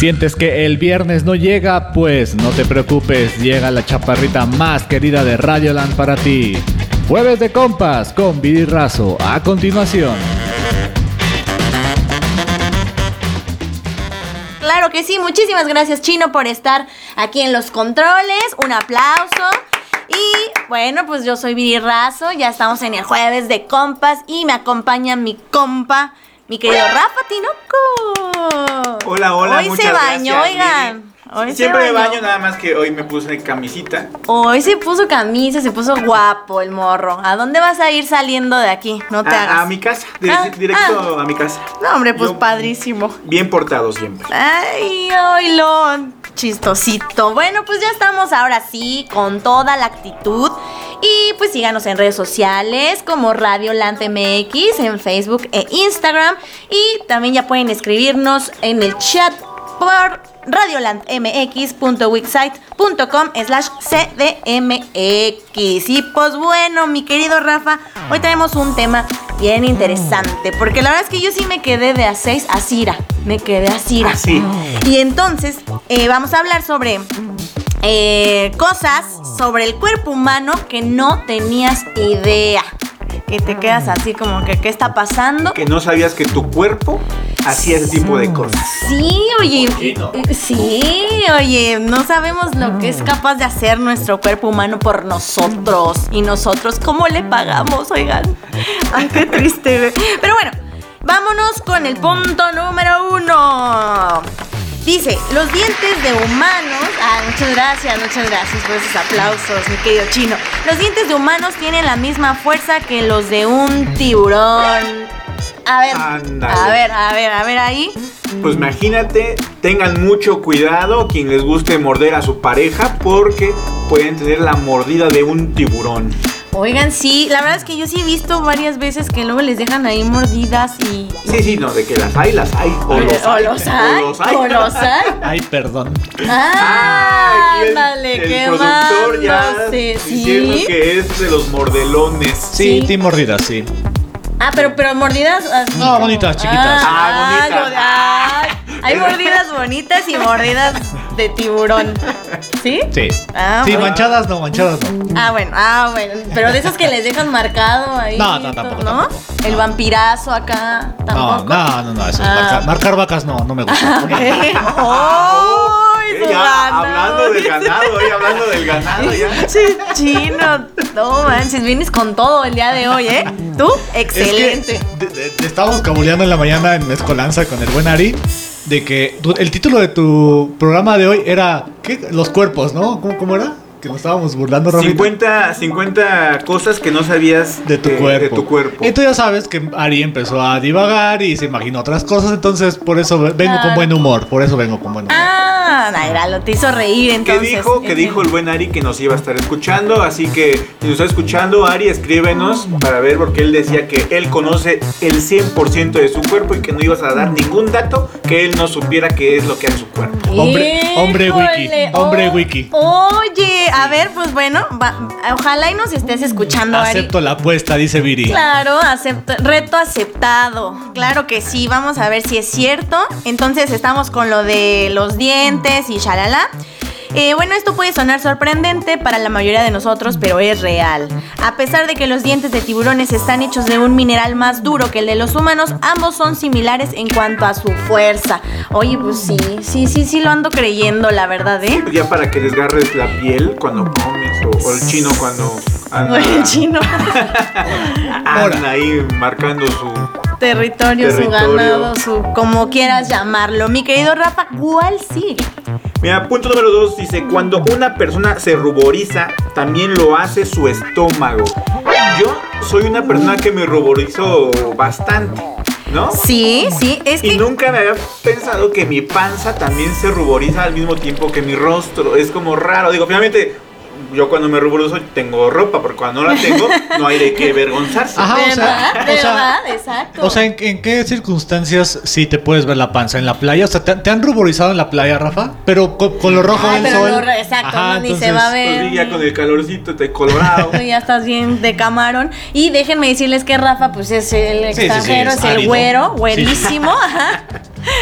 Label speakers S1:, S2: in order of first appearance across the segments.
S1: ¿Sientes que el viernes no llega? Pues no te preocupes, llega la chaparrita más querida de Radioland para ti. Jueves de compas con Vidi Razo. A continuación.
S2: Claro que sí, muchísimas gracias Chino por estar aquí en los controles. Un aplauso. Y bueno, pues yo soy Viri Razo, ya estamos en el jueves de compas y me acompaña mi compa, mi querido Rafa Tinoco.
S3: Hola, hola,
S2: Hoy
S3: muchas
S2: se bañó,
S3: gracias,
S2: oigan. Hoy
S3: Siempre
S2: bañó.
S3: baño, nada más que hoy me puse camisita.
S2: Hoy se puso camisa, se puso guapo el morro. ¿A dónde vas a ir saliendo de aquí? No te
S3: A,
S2: hagas.
S3: a mi casa,
S2: Ah,
S3: directo a mi casa.
S2: No, hombre, pues
S3: Yo-
S2: padrísimo.
S3: Bien portado siempre.
S2: Ay, oílo, chistosito. Bueno, pues ya estamos ahora sí con toda la actitud. Y pues síganos en redes sociales como Radio Land MX, en Facebook e Instagram. Y también ya pueden escribirnos en el chat por radiolandmx.wixsite.com slash cdmx. Y pues bueno, mi querido Rafa, hoy tenemos un tema bien interesante. Porque la verdad es que yo sí me quedé de a 6 a Cira. Me quedé a Cira.
S3: Ah, sí.
S2: Y entonces eh, vamos a hablar sobre eh, cosas sobre el cuerpo humano que no tenías idea. Que te quedas así como que, ¿qué está pasando?
S3: Que no sabías que tu cuerpo hacía ese tipo de cosas.
S2: Sí, oye,
S3: Poquito.
S2: eh, sí, oye, no sabemos lo que es capaz de hacer nuestro cuerpo humano por nosotros. Y nosotros, ¿cómo le pagamos? Oigan, ay, qué triste. Pero bueno, vámonos con el punto número uno. Dice, los dientes de humanos. Ah, muchas gracias, muchas gracias por esos aplausos, mi querido chino. Los dientes de humanos tienen la misma fuerza que los de un tiburón. A ver, a ver, a ver, a ver ahí.
S3: Pues imagínate, tengan mucho cuidado quien les guste morder a su pareja porque pueden tener la mordida de un tiburón.
S2: Oigan, sí, la verdad es que yo sí he visto varias veces que luego les dejan ahí mordidas y...
S3: Sí, sí, no, de que las hay, las hay. O
S2: o
S3: los hay.
S2: los hay,
S3: O los hay.
S2: o los hay.
S1: Ay, perdón.
S2: Ah,
S3: el-
S2: ándale,
S3: el
S2: qué
S3: productor ya diciendo
S2: sí.
S3: que es de los mordelones.
S1: Sí,
S2: Sí.
S1: Team Mordida, sí.
S2: Ah, pero, pero mordidas así
S1: No,
S2: como-
S1: bonitas, chiquitas.
S3: Ah, bonitas.
S2: de- ay, hay mordidas bonitas y mordidas de tiburón. ¿Sí?
S1: Sí.
S2: Ah,
S1: sí,
S2: bueno.
S1: manchadas no, manchadas no.
S2: Ah, bueno, ah, bueno. Pero de esas que les dejan marcado ahí.
S1: No, no, tampoco,
S2: ¿No?
S1: tampoco.
S2: El vampirazo acá.
S1: No,
S2: Tampoco.
S1: no, no, no, eso es
S2: Ah.
S1: marcar, marcar vacas no, no me gusta.
S2: ¡Ay,
S3: Eh,
S2: su
S3: ya, hablando del ganado, eh, hablando del ganado ya.
S2: Sí, chino. No manches, vienes con todo el día de hoy, ¿eh? Tú, excelente.
S1: Es que de- de- estábamos cabuleando en la mañana en Mezcolanza con el buen Ari de que el título de tu programa de hoy era ¿qué? Los cuerpos, ¿no? ¿Cómo, cómo era? Que nos estábamos burlando, Rafita.
S3: 50, 50 cosas que no sabías
S1: de tu
S3: que-
S1: cuerpo.
S3: De tu cuerpo.
S1: Y tú ya sabes que Ari empezó a divagar y se imaginó otras cosas, entonces por eso vengo con buen humor, por eso vengo con buen humor.
S2: Ah, Naira, lo te hizo reír
S3: ¿Qué
S2: entonces.
S3: dijo? Que dijo el buen Ari que nos iba a estar escuchando. Así que si nos está escuchando, Ari, escríbenos para ver porque él decía que él conoce el 100% de su cuerpo y que no ibas a dar ningún dato que él no supiera qué es lo que hace su cuerpo.
S1: Hombre- hombre wiki, hombre
S2: oh,
S1: wiki.
S2: Oye, a ver, pues bueno, va- ojalá y nos estés escuchando, Ari.
S1: Acepto la apuesta, dice Viri.
S2: Claro, acepto- reto aceptado. Claro que sí, vamos a ver si es cierto. Entonces estamos con lo de los dientes y shalala. Eh, bueno, esto puede sonar sorprendente para la mayoría de nosotros, pero es real. A pesar de que los dientes de tiburones están hechos de un mineral más duro que el de los humanos, ambos son similares en cuanto a su fuerza. Oye, pues sí, sí, sí, sí lo ando creyendo, la verdad, ¿eh?
S3: Ya para que desgarres la piel cuando comes o, o el chino cuando anda,
S2: El chino.
S3: anda ahí marcando su...
S2: territorio, su ganado, su como quieras llamarlo. Mi querido Rafa, ¿cuál sigue?
S3: Mira, punto número dos dice, cuando una persona se ruboriza, también lo hace su estómago. Yo soy una persona que me ruborizo bastante, ¿no?
S2: Sí, sí, es
S3: Y
S2: que
S3: nunca me había pensado que mi panza también se ruboriza al mismo tiempo que mi rostro. Es como raro. Digo, finalmente, yo cuando me ruborizo tengo ropa, porque cuando no la tengo, no hay de qué avergonzarse.
S1: Ajá, o sea,
S2: ¿verdad?
S1: o sea,
S2: ¿verdad? Exacto.
S1: O sea, ¿en, en qué circunstancias sí te puedes ver la panza? ¿En la playa? O sea, ¿te, te han ruborizado en la playa, Rafa? Pero con, con lo rojo
S2: Ay,
S1: del
S2: pero
S1: sol.
S2: no, exacto,
S1: Ajá,
S2: no, ni se va a
S1: entonces-
S2: ver.
S3: Pues ya con el calorcito de colorado.
S2: Tú ya estás bien de camarón. Y déjenme decirles que Rafa, pues es el
S1: Sí, sí, sí,
S2: extranjero,
S1: es
S2: es, el güero,
S1: Sí.
S2: güerísimo. Ajá.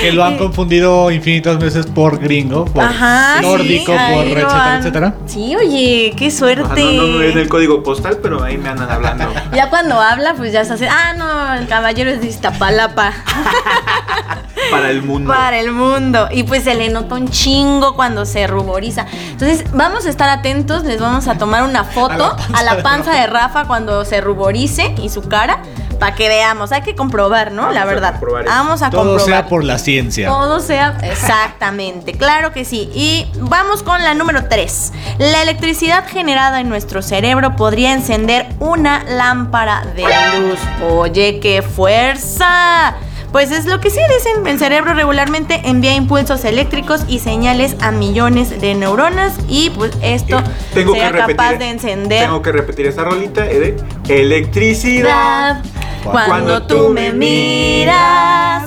S1: Que lo han confundido infinitas veces por gringo, por
S2: Ajá,
S1: nórdico,
S2: sí,
S1: por etcétera,
S2: han-
S1: etcétera.
S2: Sí, oye, qué suerte.
S3: Ajá, no, no, no en el código postal, pero ahí me andan hablando.
S2: Ya cuando habla, pues ya se hace. Ah, no, el caballero es de Iztapalapa.
S3: Para el mundo.
S2: Para el mundo. Y pues se le nota un chingo cuando se ruboriza. Entonces, vamos a estar atentos. Les vamos a tomar una foto a la panza, de Rafa cuando se ruborice y su cara. Para que veamos. Hay que comprobar, ¿no?
S3: Vamos
S2: la
S3: a
S2: verdad. Vamos a
S1: Todo
S2: comprobar.
S1: sea por la ciencia.
S2: Todo sea exactamente, claro que sí. Y vamos con la número 3. La electricidad generada en nuestro cerebro podría encender una lámpara de luz. Oye, qué fuerza. Pues es lo que sí dicen, el cerebro regularmente envía impulsos eléctricos y señales a millones de neuronas y pues esto
S3: Tengo que
S2: sea
S3: repetir.
S2: capaz de encender
S3: Tengo que repetir esa rolita eh, de electricidad.
S2: Cuando,
S3: Cuando
S2: tú me miras.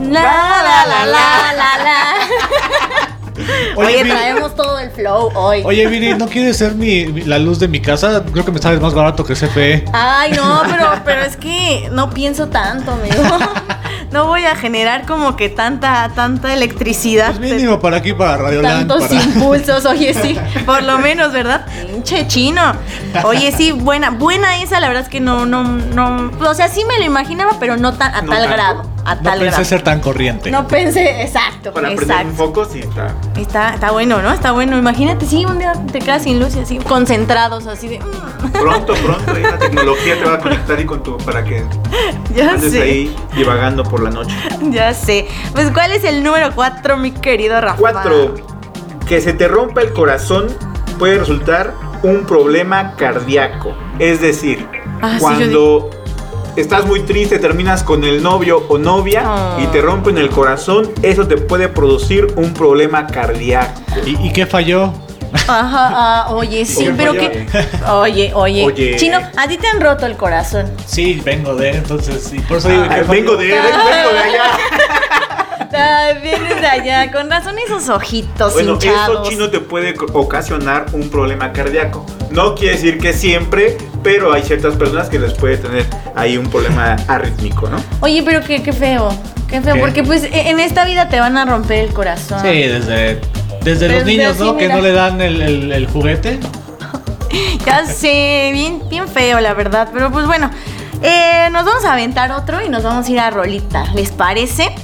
S2: La la la la la la. Oye, traemos todo el flow hoy.
S1: Oye, Viri, ¿no quieres ser mi, mi- la luz de mi casa? Creo que me sale más barato que CFE.
S2: Ay, no, pero, pero es que no pienso tanto, amigo. No voy a generar como que tanta, tanta electricidad.
S1: Pues mínimo para aquí, para Radio Land.
S2: Tantos
S1: Para...
S2: impulsos, oye, sí, por lo menos, ¿verdad? Pinche chino. Oye, sí, buena, buena esa, la verdad es que no, no, no, o sea, sí me lo imaginaba, pero no tan, a
S3: No
S2: tal
S3: tanto.
S2: grado, a
S1: No
S2: tal
S1: pensé
S2: grado.
S1: ser tan corriente.
S2: No pensé, exacto,
S3: Para prender un
S2: exacto.
S3: foco, sí está.
S2: Está, está bueno, ¿no? Está bueno. Imagínate, sí, un día te quedas sin luz y así, concentrados, así de. mm,
S3: Pronto, pronto, ahí la tecnología te va a conectar y con tu para que
S2: ya
S3: andes
S2: sé.
S3: ahí divagando por la noche.
S2: Ya sé. Pues, ¿cuál es el número 4, mi querido Rafa?
S3: Cuatro, que se te rompa el corazón puede resultar un problema cardíaco. Es decir,
S2: Ah, sí,
S3: cuando estás muy triste, terminas con el novio o novia
S2: Oh.
S3: y te rompen el corazón, eso te puede producir un problema cardíaco.
S1: ¿Y, y qué falló?
S2: Ajá, ah, oye, sí,
S3: Oye,
S2: pero que. Oye, oye,
S3: Oye.
S2: Chino, a ti te han roto el corazón.
S1: Sí, vengo de, entonces, y por eso digo
S3: Ah,
S1: que
S3: vengo de, vengo de allá.
S2: Vienes de allá, con razón esos ojitos
S3: Bueno,
S2: hinchados.
S3: eso chino te puede ocasionar un problema cardíaco. No quiere decir que siempre, pero hay ciertas personas que les puede tener ahí un problema arrítmico, ¿no?
S2: Oye, pero qué, qué feo. Qué feo,
S1: ¿Qué?
S2: porque pues e- en esta vida te van a romper el corazón.
S1: Sí, desde, desde los
S2: Desde
S1: niños,
S2: así,
S1: ¿no? Que
S2: mira.
S1: no le dan el, el- el juguete.
S2: Ya sé, bien, bien feo, la verdad. Pero pues bueno, eh, nos vamos a aventar otro y nos vamos a ir a Rolita. ¿Les parece?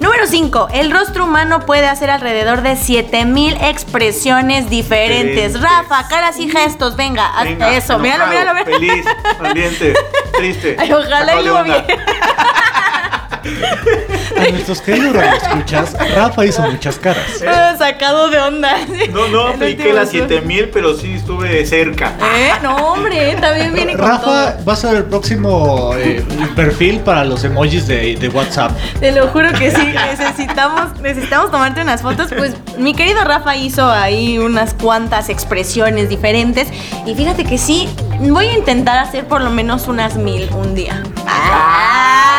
S2: Número 5. El rostro humano puede hacer alrededor de 7000 expresiones diferentes.
S3: Diferentes.
S2: Rafa, caras y gestos, venga, haz
S3: Venga,
S2: eso. Míralo,
S3: enojado,
S2: míralo, míralo.
S3: Feliz, sonriente, triste.
S2: Ay, ojalá y
S3: de
S2: lo
S3: onda.
S2: viera.
S1: A nuestros queridos escuchas, Rafa hizo muchas caras.
S2: Sacado de onda.
S3: No, no apliqué las
S2: sur.
S3: 7000, pero sí estuve cerca.
S2: ¿Eh? No, hombre, también viene con
S1: Rafa
S2: todo.
S1: va a ser el próximo eh, perfil para los emojis de, de WhatsApp.
S2: Te lo juro que sí, necesitamos, necesitamos tomarte unas fotos. Pues mi querido Rafa hizo ahí unas cuantas expresiones diferentes. Y fíjate que sí, voy a intentar hacer por lo menos unas mil un día. Ah.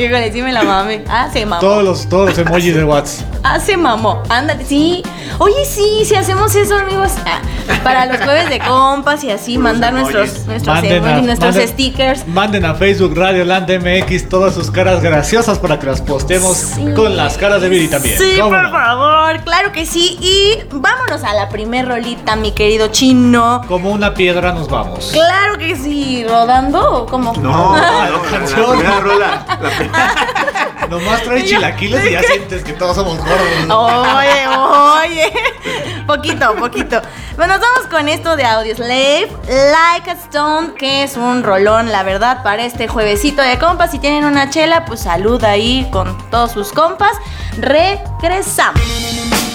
S2: Híjole, sí me la mame. Ah, se mamó.
S1: Todos los, todos los emojis de WhatsApp.
S2: Ah, se mamó. Ándale, sí. Oye, sí, si hacemos eso, amigos. Ah, para los jueves de compas y así,
S3: Los
S2: mandar
S3: emojis.
S2: nuestros, nuestros,
S1: Manden a-
S2: emojis, nuestros
S1: manden-
S2: stickers.
S1: Manden a Facebook Radio Land MX todas sus caras graciosas para que las postemos
S2: Sí.
S1: con las caras de Viri también.
S2: Sí,
S1: ¿Cómo
S2: por
S1: no?
S2: favor, claro que sí. Y vámonos a la primer rolita, mi querido chino.
S1: Como una piedra nos vamos.
S2: Claro que sí, rodando o cómo.
S3: No, no, no, la
S1: canción.
S3: primera rola. la
S1: Nomás trae chilaquiles y ya sientes que todos somos gordos.
S2: Oye, oye. Poquito, poquito. Bueno, nos vamos con esto de Audio Slave, Like a Stone, que es un rolón, la verdad, para este juevesito de compas. Si tienen una chela, pues salud ahí con todos sus compas. Regresamos.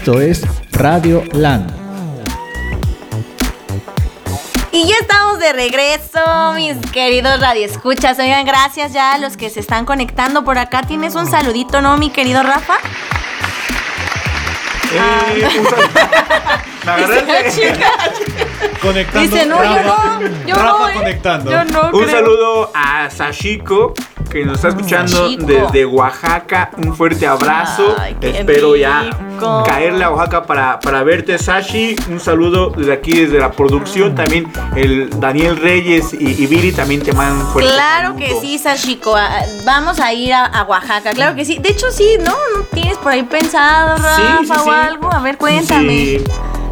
S1: Esto es Radio Land.
S2: Y ya estamos de regreso, mis queridos radioescuchas. Oigan, gracias ya a los que se están conectando por acá. Tienes un saludito, ¿no, mi querido Rafa?
S3: Eh, un sal- La verdad es que-
S1: Conectando.
S2: Dice, no, yo no, yo
S1: Rafa
S2: no, eh,
S1: conectando.
S2: Yo no
S3: Un
S2: creo.
S3: saludo a Sashiko que nos está escuchando
S2: Sashiko.
S3: desde Oaxaca. Un fuerte abrazo.
S2: Ay, qué
S3: Espero ya caerle a Oaxaca para, para verte, Sashi. Un saludo desde aquí, desde la producción. También el Daniel Reyes y, y Viri también te mandan fuerte
S2: Claro que sí, Sashiko. ah, Vamos a ir a, a Oaxaca, claro que sí. De hecho, sí, ¿no? ¿No tienes por ahí pensado, Rafa,
S3: Sí, sí,
S2: o algo? A ver, cuéntame.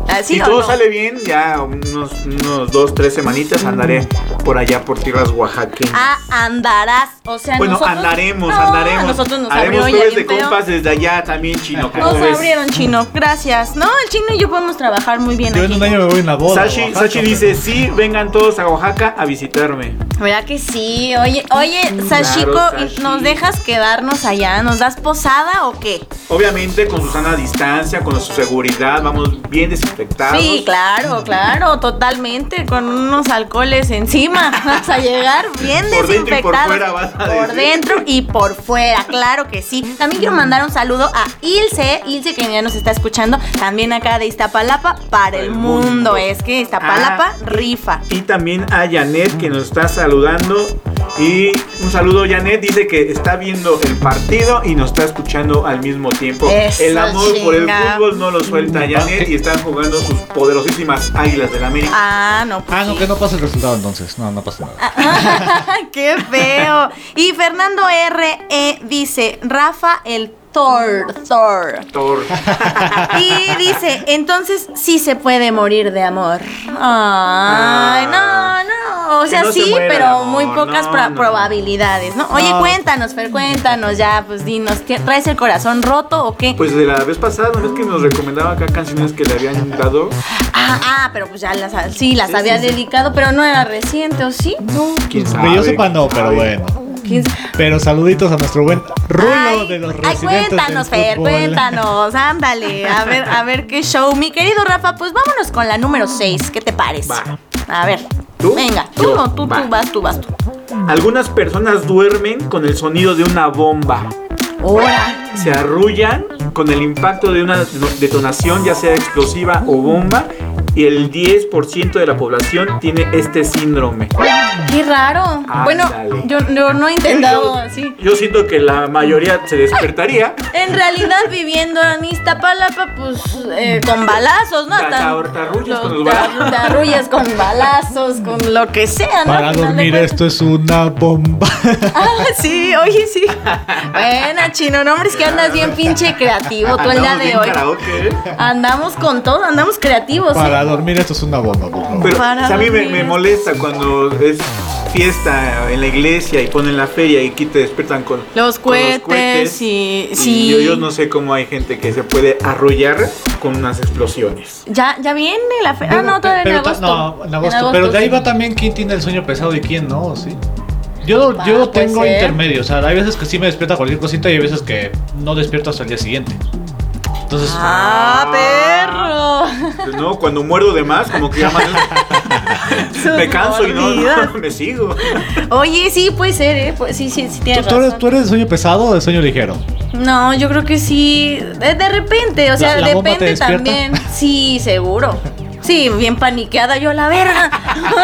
S3: Sí.
S2: Ah, ¿sí
S3: si
S2: o
S3: todo
S2: no?
S3: sale bien, ya unos, unos dos, tres semanitas andaré por allá por tierras oaxaqueñas.
S2: Ah, andarás. O sea,
S3: bueno,
S2: nosotros-
S3: andaremos,
S2: No,
S3: andaremos.
S2: A nosotros nos
S3: Haremos jueves de
S2: feo.
S3: compas desde allá también, chino. ¿cómo
S2: Nos
S3: ves?
S2: abrieron, chino. Gracias. No, el chino y yo podemos trabajar muy bien
S1: Yo en
S2: aquí.
S1: un año me voy en la boda.
S3: Sashi,
S1: Oaxaca,
S3: Sashi
S1: pero-
S3: dice, sí, vengan todos a Oaxaca a visitarme.
S2: ¿Verdad que sí? Oye, oye, Sashiko,
S3: Sashi.
S2: ¿nos dejas quedarnos allá? ¿Nos das posada o qué?
S3: Obviamente con su sana distancia, con su seguridad, vamos bien desinfectados.
S2: Sí, claro, claro, totalmente, con unos alcoholes encima. Vas a llegar bien
S3: Por dentro y por
S2: desinfectados.
S3: fuera, vas a
S2: Por
S3: decir.
S2: dentro y por fuera, claro que sí. También quiero mandar un saludo a Ilse, Ilse que ya nos está escuchando, también acá de Iztapalapa para el mundo. Es que Iztapalapa
S3: Ah,
S2: rifa.
S3: Y también a Janet que nos está saludando. Y un saludo, Janet. Dice que está viendo el partido y nos está escuchando al mismo tiempo.
S2: Eso,
S3: el amor por el fútbol no lo suelta Janet y están jugando sus poderosísimas águilas del América.
S2: Ah, no, pues
S1: Ah, no,
S2: sí.
S1: que no pasa el resultado entonces. No, no pasa nada.
S2: ¡Qué feo! Y Fernando R. E dice, Rafa el Thor, Thor.
S3: Thor.
S2: Y dice, entonces sí se puede morir de amor. Ay, no, no. O sea,
S3: no se
S2: sí,
S3: muera
S2: pero muy pocas
S3: no,
S2: pro-
S3: no.
S2: probabilidades, ¿no? Oye,
S1: No.
S2: cuéntanos, Fer, cuéntanos ya, pues dinos, ¿tie- ¿traes el corazón roto o qué?
S3: Pues de la vez pasada, ¿no ves que nos recomendaba acá canciones que le habían dado?
S2: ah, ah, pero pues ya las, sí, las
S3: Sí,
S2: había
S3: sí, sí.
S2: dedicado, pero no era reciente, ¿o sí? No.
S3: ¿Quién
S1: Que yo sepa no, pero
S3: sabe?
S1: bueno.
S2: ¿Quién s-
S1: Pero saluditos a nuestro buen Rulo
S2: Ay,
S1: de los
S2: ay,
S1: residentes
S2: cuéntanos,
S1: del
S2: Fer,
S1: fútbol.
S2: cuéntanos, ándale, a ver, a ver qué show. Mi querido Rafa, pues vámonos con la número 6, ¿qué te parece?
S3: Va.
S2: A ver,
S3: ¿Tú?
S2: venga, tú
S3: Yo.
S2: no, tú,
S3: Va.
S2: tú vas, tú vas, tú.
S3: Algunas personas duermen con el sonido de una bomba.
S2: Ahora.
S3: Se arrullan con el impacto de una detonación, ya sea explosiva o bomba, y el 10% de la población tiene este síndrome.
S2: Qué raro. Bueno, yo, yo no he intentado
S3: Yo-
S2: así.
S3: Yo siento que la mayoría se despertaría.
S2: En realidad, viviendo en Iztapalapa, pues eh, con balazos, ¿no?
S3: Te-
S2: Hasta-
S3: te arrullas con
S2: lo-
S3: los balazos.
S2: Te arrullas con balazos, con lo que sea, ¿no?
S1: Para dormir esto es una bomba.
S2: Ah, sí, oye, sí. Buena, chino, no, hombre, es que andas bien pinche creativo todo el día de hoy.
S3: karaoke, ¿eh?
S2: Andamos con todo, andamos creativos. ¿sí?
S1: Dormir esto es una bomba, por favor.
S3: Pero
S2: Para
S3: o sea, a mí me, me molesta cuando es fiesta en la iglesia y ponen la feria y aquí te despiertan con
S2: Los
S3: con
S2: cohetes y-
S3: Y
S2: sí.
S3: yo, yo no sé cómo hay gente que se puede arrullar con unas explosiones.
S2: Ya, ya viene la fe. Ah, no, todavía en
S1: Pero ta-
S2: agosto.
S1: No, en agosto. pero de ahí
S2: sí.
S1: va también quién tiene el sueño pesado y quién no, ¿sí? Yo,
S2: Va,
S1: yo tengo
S2: ser.
S1: intermedio, o sea, hay veces que sí me despierta cualquier cosita y hay veces que no despierto hasta el día siguiente. Entonces,
S2: ¡Ah, perro!
S3: Pues no, cuando muerdo de más, como que ya más- me canso y no, me sigo.
S2: Oye, sí, puede ser, ¿eh? Pues, sí, sí, sí,
S1: ¿tú,
S2: tienes
S1: tú eres, tú eres de sueño pesado o de sueño ligero?
S2: No, yo creo que sí. De, de repente, o sea,
S1: ¿La- la bomba te
S2: depende también. Sí, seguro. Sí, bien paniqueada yo la verga.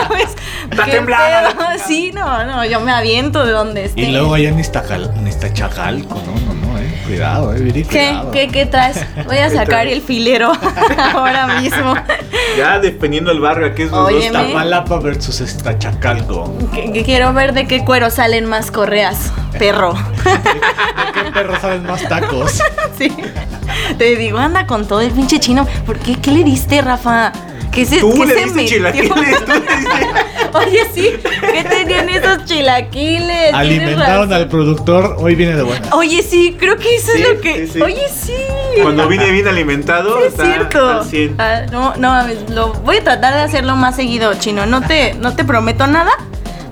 S2: ¿Sabes?
S3: Está
S2: ¿Qué
S3: temblando.
S2: pedo? Sí, no, no, yo me aviento de donde esté.
S1: Y luego allá en Iztachacalco, no. Cuidado, eh, Viri,
S2: ¿Qué?
S1: cuidado.
S2: ¿Qué, ¿Qué traes? Voy a
S3: ¿Qué
S2: sacar el filero ahora mismo.
S3: Ya dependiendo del barrio, aquí es los dos.
S1: Tapalapa versus
S2: que quiero ver de qué cuero salen más correas, perro.
S1: ¿De qué perro saben más tacos?
S2: Sí. Te digo, anda con todo el pinche chino. ¿Por qué? ¿Qué le diste, Rafa? ¿Qué se,
S3: Tú
S2: qué
S3: le
S2: se
S3: diste
S2: metió?
S3: chilaquiles, tú le diste-
S2: Oye, sí, ¿qué tenían esos chilaquiles?
S1: Alimentaron al productor, hoy viene de buena.
S2: Oye, sí, creo que eso
S3: Sí,
S2: es lo que.
S3: sí, sí.
S2: Oye, sí.
S3: Cuando vine bien alimentado,
S2: Sí, es
S3: está
S2: cierto.
S3: al 100.
S2: Ah, no, no lo voy a tratar de hacerlo más seguido, chino. No te, no te prometo nada,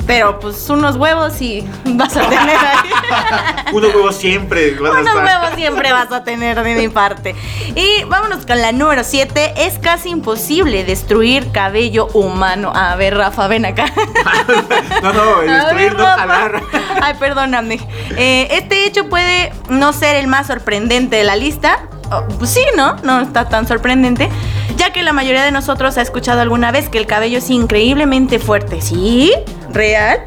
S2: pero pues unos huevos y vas a tener ahí.
S3: Unos huevos siempre van a
S2: Unos
S3: estar.
S2: huevos siempre vas a tener de mi parte. Y vámonos con la número 7. Es casi imposible destruir cabello humano. A ver, Rafa, ven acá.
S3: No, no,
S2: A
S3: destruir
S2: ver,
S3: no jalar.
S2: Ay, perdóname. Eh, este hecho puede no ser el más sorprendente de la lista. Oh, pues sí, ¿no? No está tan sorprendente. Ya que la mayoría de nosotros ha escuchado alguna vez que el cabello es increíblemente fuerte. ¿Sí? ¿Real?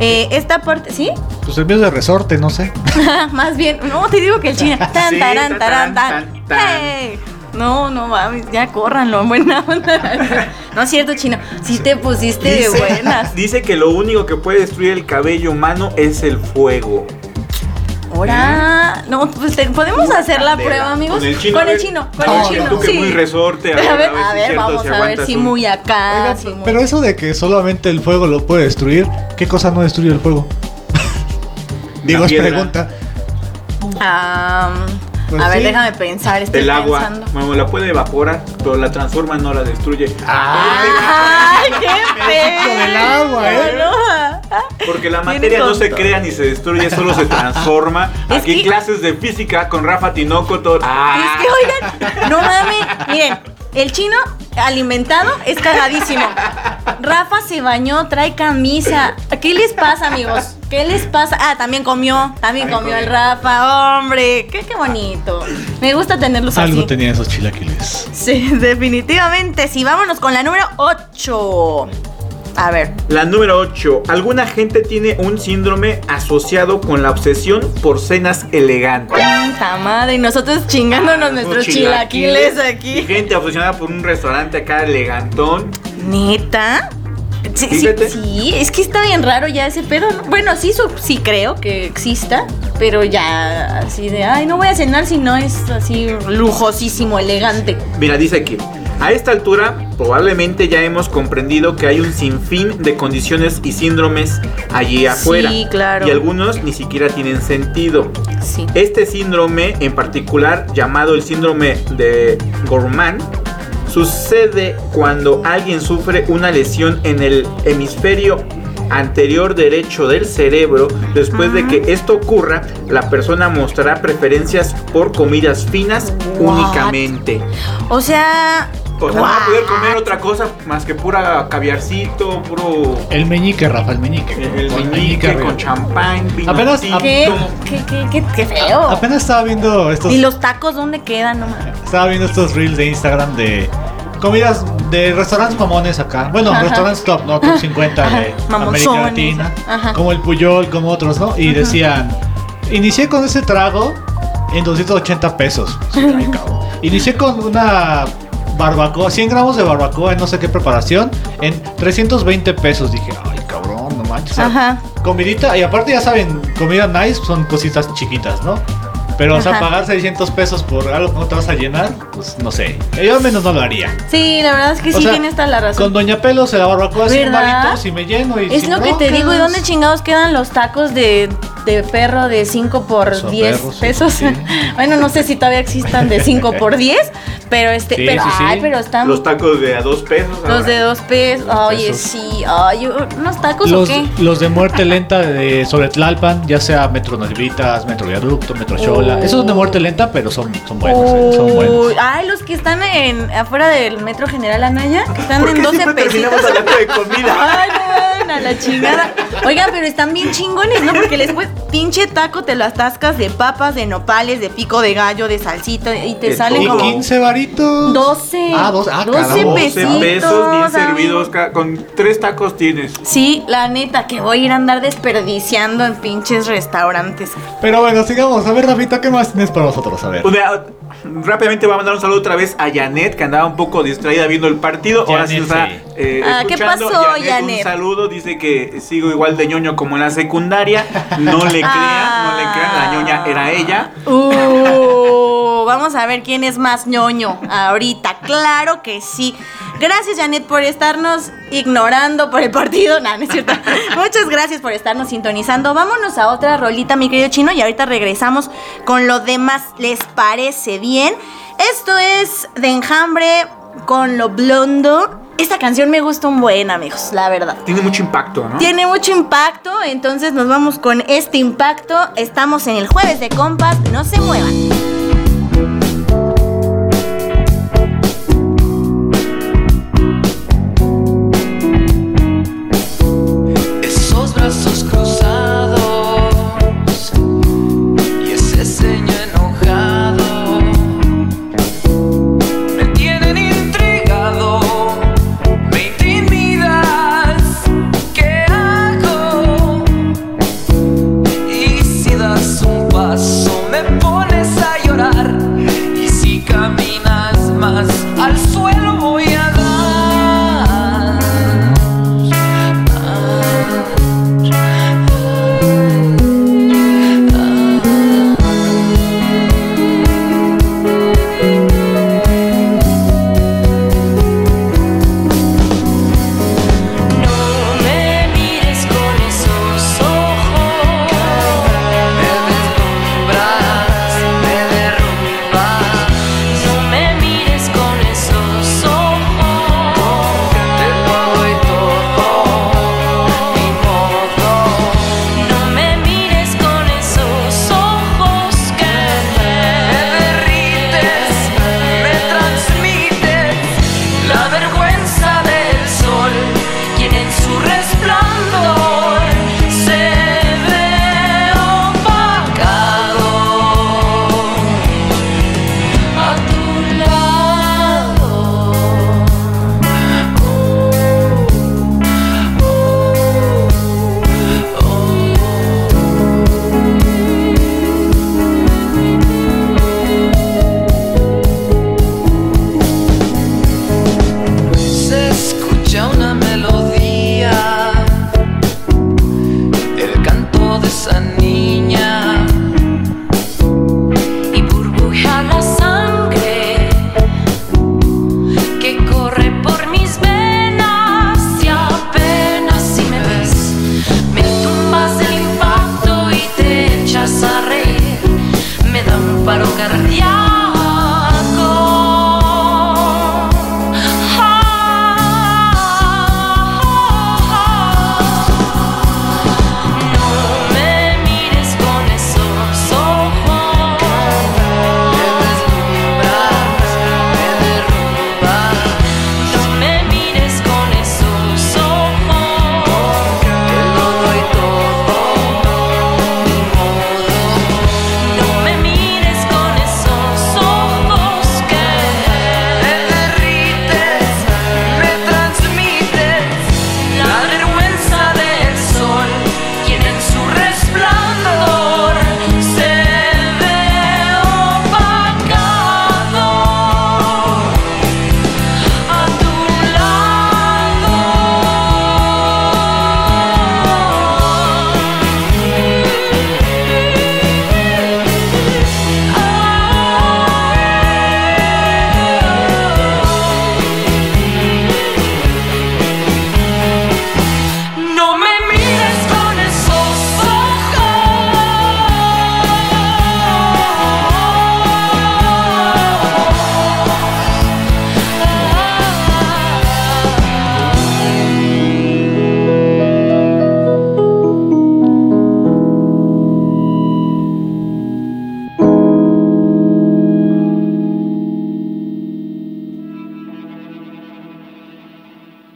S2: Eh, esta parte, ¿sí?
S1: Pues el mío es de resorte, no sé.
S2: Más bien, no, te digo que el chino. Tan,
S3: Sí,
S2: tarán, tarán,
S3: tan,
S2: tan. ¡Hey! No, no mames, ya córranlo, buena onda. No es cierto, chino. Sí te pusiste de buenas.
S3: dice que lo único que puede destruir el cabello humano es el fuego.
S2: Ahora, no, pues te- podemos hacer la prueba, amigos.
S3: Con el chino.
S2: Con el chino, con
S3: No,
S2: el chino.
S3: Tú que
S2: sí.
S3: muy resorte.
S2: A ver, a vamos a ver si
S3: un-
S2: muy acá.
S1: Oiga,
S2: si muy-
S1: pero eso de que solamente el fuego lo puede destruir, ¿qué cosa no destruye el fuego? Digo, es pregunta.
S2: Ah,
S1: Pues
S2: a ver,
S1: sí.
S2: déjame pensar. Estoy
S3: El agua,
S2: pensando.
S3: bueno, la puede evaporar, pero la transforma, no la destruye.
S2: ¡Ay, qué feo!
S1: del agua, ¿eh?
S3: Porque la materia no
S2: con
S3: se crea ni se destruye, solo se transforma.
S2: Es
S3: Aquí
S2: que-
S3: clases de física con Rafa Tinoco. Todo. Ah,
S2: Es que, oigan, no mames. Miren, el chino alimentado es cagadísimo. Rafa se bañó, trae camisa. ¿Qué les pasa, amigos? ¿Qué les pasa? Ah, también comió. También
S3: También
S2: comió el. Rafa. Hombre, qué, qué bonito. Me gusta tenerlos
S1: Algo
S2: así.
S1: tenía esos chilaquiles.
S2: Sí, definitivamente. Sí, vámonos con la número 8. A ver.
S3: La número 8. Alguna gente tiene un síndrome asociado con la obsesión por cenas elegantes.
S2: Puta madre, y nosotros chingándonos nuestros chilaquiles
S3: Y
S2: aquí.
S3: gente obsesionada por un restaurante acá elegantón.
S2: ¿Neta? Sí, sí, es que está bien raro ya ese pedo. ¿no? Bueno, sí, su- sí creo que exista, pero ya así de, ay, no voy a cenar si no es así lujosísimo, elegante.
S3: Mira, dice aquí. A esta altura, probablemente ya hemos comprendido que hay un sinfín de condiciones y síndromes allí afuera.
S2: Sí, claro.
S3: Y algunos ni siquiera tienen sentido.
S2: Sí.
S3: Este síndrome en particular, llamado el síndrome de Gorman, sucede cuando alguien sufre una lesión en el hemisferio anterior derecho del cerebro. Después de que esto ocurra, la persona mostrará preferencias por comidas finas
S2: What?
S3: únicamente.
S2: O sea.
S3: O sea, no va a poder comer otra cosa más que pura caviarcito, puro
S1: El meñique, Rafa, el meñique.
S3: el
S1: Con
S3: meñique con champán, vino
S1: Apenas-
S3: tinto.
S2: ¿Qué? ¿Qué, qué, qué, qué feo?
S1: Apenas estaba viendo estos.
S2: ¿Y los tacos dónde quedan? No.
S1: Estaba viendo estos reels de Instagram de comidas de restaurantes mamones acá. Bueno,
S2: Ajá.
S1: restaurantes top, ¿no? Top 50 de
S2: Ajá,
S1: América
S2: mamonzones.
S1: Latina.
S2: Ajá.
S1: Como el Puyol, como otros, ¿no? Y decían, inicié con ese trago en 280 pesos. Ay. Inicié con una barbacoa, 100 gramos de barbacoa en no sé qué preparación, en 320 pesos. Dije, ay, cabrón, no manches.
S2: Ajá.
S1: Comidita, y aparte ya saben, comida nice son cositas chiquitas, ¿no? Pero, o sea,
S2: Ajá.
S1: pagar 600 pesos por algo que no te vas a llenar, pues no sé. Yo al menos no lo haría.
S2: Sí, la verdad es que
S1: O
S2: sí
S1: sea,
S2: tienes toda la razón.
S1: Con Doña Pelos se la barbacoa 100
S2: ¿Verdad?
S1: varitos y me lleno y
S2: Es lo que te digo, ¿y dónde chingados quedan los tacos de, de perro de 5 por
S1: Son
S2: 10
S1: perros, sí,
S2: pesos?
S1: sí.
S2: bueno, no sé si todavía existan de 5 por 10, Pero este,
S1: Sí,
S2: pero,
S1: sí, sí.
S2: ay, pero están
S3: Los tacos de a dos pesos.
S2: los
S3: ahora.
S2: de dos pesos. Oye,
S1: pesos.
S2: sí. Ay, unos tacos
S1: Los,
S2: o qué?
S1: los de muerte lenta de sobre Tlalpan, ya sea Metro Nolivitas, Metro Viaducto, Metro Xola. Esos son de muerte lenta, pero son, son buenos. eh, son
S2: Uy,
S1: buenos.
S2: ay, los que están en afuera del Metro General Anaya, que están
S3: ¿Por
S2: en
S3: qué
S2: 12
S3: siempre
S2: pesitos.
S3: terminamos hablando de comida?
S2: Ay, no, a la chingada. Oigan, pero están bien chingones, ¿no? Porque después, pinche taco, te lo atascas de papas, de nopales, de pico de gallo, de salsita, y te
S3: De
S2: salen
S3: todo.
S2: como
S1: 15 varitos.
S2: 12.
S1: Ah, dos- ah,
S2: 12
S1: caramba.
S3: 12
S2: pesitos.
S3: pesos bien servidos. Con tres tacos tienes.
S2: Sí, la neta, que voy a ir a andar desperdiciando en pinches restaurantes.
S1: Pero bueno, sigamos. A ver, Rafita, ¿qué más tienes para nosotros? A ver.
S3: Una- rápidamente voy a mandar un saludo otra vez a Janet, que andaba un poco distraída viendo el partido. Ahora sí
S1: Janet,
S3: está
S1: sí.
S3: eh,
S2: Ah, ¿qué
S3: escuchando.
S2: pasó,
S3: Un
S2: Janet?
S3: saludo, dice que sigo igual de ñoño como en la secundaria. No le crean, no le crean, la ñoña era ella.
S2: Uh, vamos a ver quién es más ñoño ahorita. Claro que sí. Gracias, Janet, por estarnos ignorando por el partido. No, no es cierto. Muchas gracias por estarnos sintonizando. Vámonos a otra rolita, mi querido chino, y ahorita regresamos con lo demás. ¿Les parece bien? Esto es de enjambre con lo blondo. Esta canción me gusta un buen, amigos, la verdad.
S3: Tiene mucho impacto, ¿no?
S2: Tiene mucho impacto, entonces nos vamos con este impacto. Estamos en el jueves de compas, no se muevan.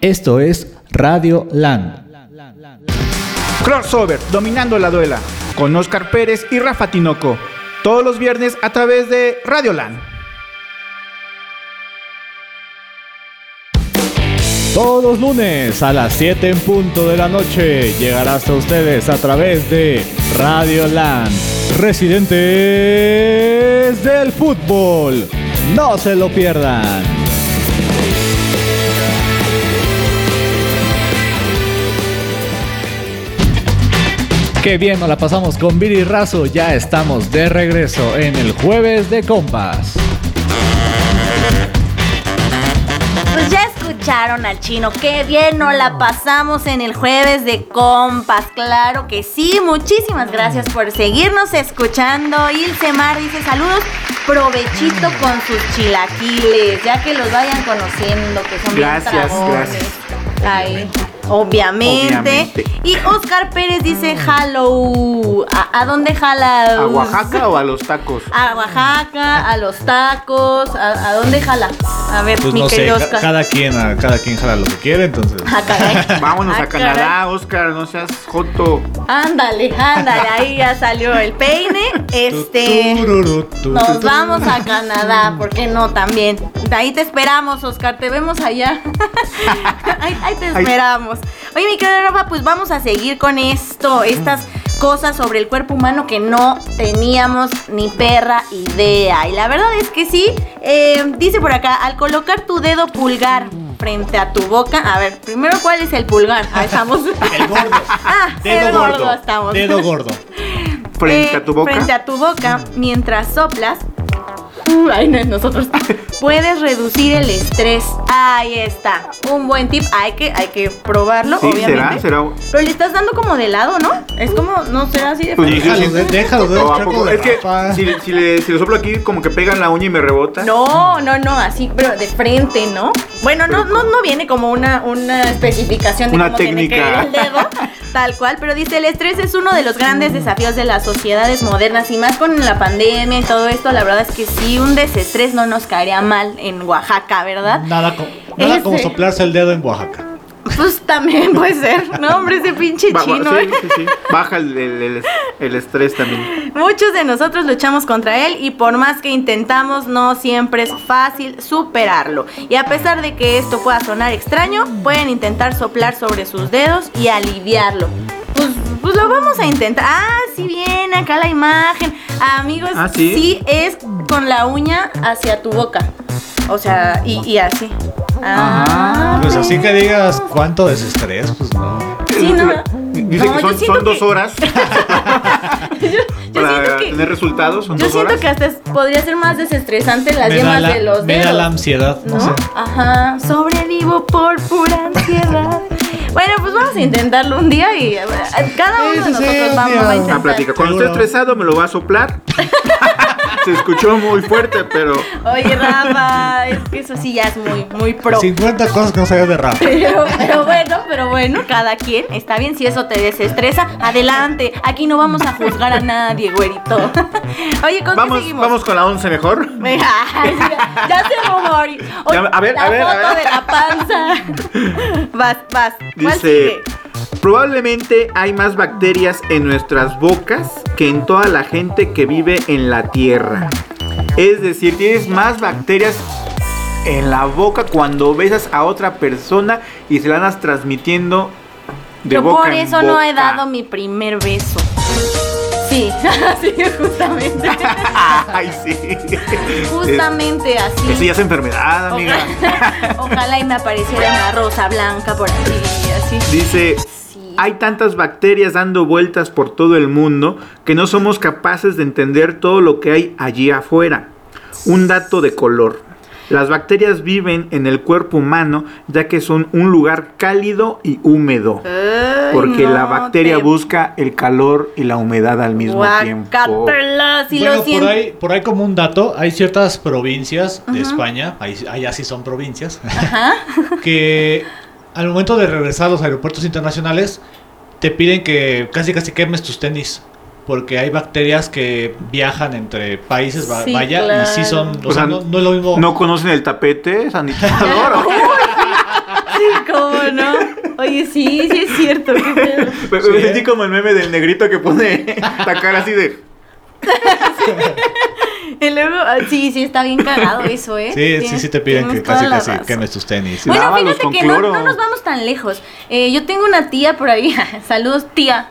S1: Esto es Radio Land.
S4: Crossover, dominando la duela, con Oscar Pérez y Rafa Tinoco. Todos los viernes a través de Radio Land.
S1: Todos los lunes a las 7 en punto de la noche llegará hasta ustedes a través de Radio Land, residentes del fútbol. No se lo pierdan. Qué bien nos la pasamos con Viri Razo. Ya estamos de regreso en el jueves de compas.
S2: Pues ya escucharon al chino, qué bien nos la pasamos en el jueves de compas, claro que sí, muchísimas gracias por seguirnos escuchando. Ilse Mar dice saludos, provechito con sus chilaquiles, ya que los vayan conociendo, que son
S3: Gracias,
S2: bien dragones.
S3: gracias.
S2: Obviamente.
S3: Obviamente.
S2: Y Oscar Pérez dice hello. ¿A, a dónde jala?
S3: ¿A Oaxaca o a los tacos?
S2: A Oaxaca, a los tacos, ¿a, a dónde jala? A ver,
S1: Pues
S2: mi
S1: no
S2: querido
S1: ca-
S2: Oscar.
S1: cada quien, a- cada quien jala lo que quiere, entonces.
S2: Ah.
S3: Vámonos
S2: Ah,
S3: a Canadá, Oscar, no seas joto.
S2: Ándale, ándale, ahí ya salió el peine. Este. Nos vamos a Canadá, ¿por qué no también? De ahí te esperamos, Oscar, te vemos allá. ahí, ahí te esperamos. Oye, mi querido Rafa, pues vamos a seguir con esto, estas cosas sobre el cuerpo humano que no teníamos ni perra idea. Y la verdad es que sí, eh, dice por acá, al colocar tu dedo pulgar frente a tu boca, a ver, primero, ¿cuál es el pulgar? Ahí estamos.
S1: El gordo.
S2: ah,
S1: Dedo
S2: el
S1: gordo.
S2: gordo estamos.
S1: Dedo gordo.
S3: Frente
S2: Eh,
S3: a tu boca.
S2: Frente a tu boca, mientras soplas. Uh, ay, no, nosotros. Puedes reducir el estrés. Ahí está. Un buen tip. Hay que, hay que probarlo,
S3: Sí,
S2: obviamente.
S3: será, será.
S2: Pero le estás dando como de lado, ¿no? Es como, no será así de
S3: Pues
S2: frente.
S1: Déjalo, de- déjalo, de
S3: ¿O a
S1: chueco
S3: poco?
S1: de
S3: Es que si, si le, si le soplo aquí, como que pega en la uña y me rebota.
S2: No, no, no, así, pero de frente, ¿no? Bueno, no, no, no viene como una, una especificación de
S3: Una
S2: cómo tiene que
S3: técnica.
S2: ir el dedo, tal cual, pero dice, el estrés es uno de los grandes desafíos de las sociedades modernas y más con la pandemia y todo esto, la verdad es que sí, un desestrés no nos caería mal en Oaxaca, ¿verdad?
S1: Nada, co- nada como
S2: Ese.
S1: soplarse el dedo en Oaxaca.
S2: Pues también puede ser, ¿no? Hombre, ese pinche chino.
S3: sí,
S2: ¿eh?
S3: sí, sí. Baja el- el estrés también.
S2: Muchos de nosotros luchamos contra él y por más que intentamos no siempre es fácil superarlo. Y a pesar de que esto pueda sonar extraño, pueden intentar soplar sobre sus dedos y aliviarlo. Pues, pues lo vamos a intentar. Ah, sí viene acá la imagen. Amigos,
S3: Ah, ¿sí?
S2: es con la uña hacia tu boca. O sea, y, y así. Ah,
S1: Pues así que digas cuánto desestrés, pues no.
S2: Sí, no.
S3: Dice
S2: No,
S3: que son, dos
S2: que-
S3: horas
S2: yo, yo
S3: para
S2: siento que...
S3: tener resultados. Son
S2: Yo
S3: dos
S2: siento
S3: horas.
S2: que hasta es- podría ser más desestresante las
S1: Me
S2: yemas
S1: la,
S2: de los
S1: me
S2: dedos.
S1: da la ansiedad, no,
S2: ¿no?
S1: sé.
S2: Ajá, sobrevivo por pura ansiedad. Bueno, pues vamos a intentarlo un día y eh, cada uno de nosotros vamos a intentar.
S3: plática. Cuando esté
S1: Seguro.
S3: estresado me lo va a soplar. Se escuchó muy fuerte, pero
S2: Oye, Rafa, es que eso sí ya es muy, muy pro.
S1: 50 cosas que no sabías de Rafa.
S2: Pero, pero bueno, pero bueno, cada quien está bien. Si eso te desestresa, adelante. Aquí no vamos a juzgar a nadie, güerito. Oye, ¿con qué
S3: vamos,
S2: seguimos?
S3: vamos con la 11 mejor.
S2: Ay, ya, ya se rumor. Oye,
S3: Ya, a ver,
S2: la
S3: a ver, a
S2: foto
S3: ver.
S2: de la panza. Vas, vas. ¿Cuál
S3: Dice,
S2: sigue?
S3: probablemente hay más bacterias en nuestras bocas que en toda la gente que vive en la Tierra. Es decir, tienes más bacterias en la boca cuando besas a otra persona y se la andas transmitiendo de
S2: Yo
S3: boca
S2: por
S3: en
S2: eso no he
S3: boca.
S2: dado mi primer beso. Sí, sí, justamente.
S3: Ay, sí.
S2: Justamente así.
S3: Eso ya es enfermedad, amiga.
S2: Ojalá, ojalá y me apareciera una rosa blanca por aquí, así.
S3: Dice, hay tantas bacterias dando vueltas por todo el mundo que no somos capaces de entender todo lo que hay allí afuera. Un dato de color. Las bacterias viven en el cuerpo humano ya que son un lugar cálido y húmedo.
S2: Ay,
S3: Porque
S2: no,
S3: la bacteria
S2: te-
S3: busca el calor y la humedad al mismo tiempo.
S2: Si
S1: bueno,
S2: lo
S1: por ahí, por ahí como un dato, hay ciertas provincias de España, ahí, allá sí son provincias, que al momento de regresar a los aeropuertos internacionales te piden que casi casi quemes tus tenis. Porque hay bacterias que viajan entre países,
S2: Sí,
S1: vaya, y sí son, o,
S3: O
S1: sea,
S3: sea,
S1: no, no es lo mismo.
S3: ¿No conocen el tapete sanitizador?
S2: Sí, ¿Cómo no? Oye, sí, sí es cierto. qué pedo.
S3: Me, me sentí como el meme del negrito que pone la cara así de.
S2: Y luego, ah, sí, sí, está bien cagado eso, ¿eh?
S1: Sí, sí,
S2: Tienes-
S1: sí te piden que casi casi quemes tus tenis.
S2: Bueno,
S3: Lávalos
S2: fíjate que no, no nos vamos tan lejos. Eh, yo tengo una tía por ahí, saludos tía,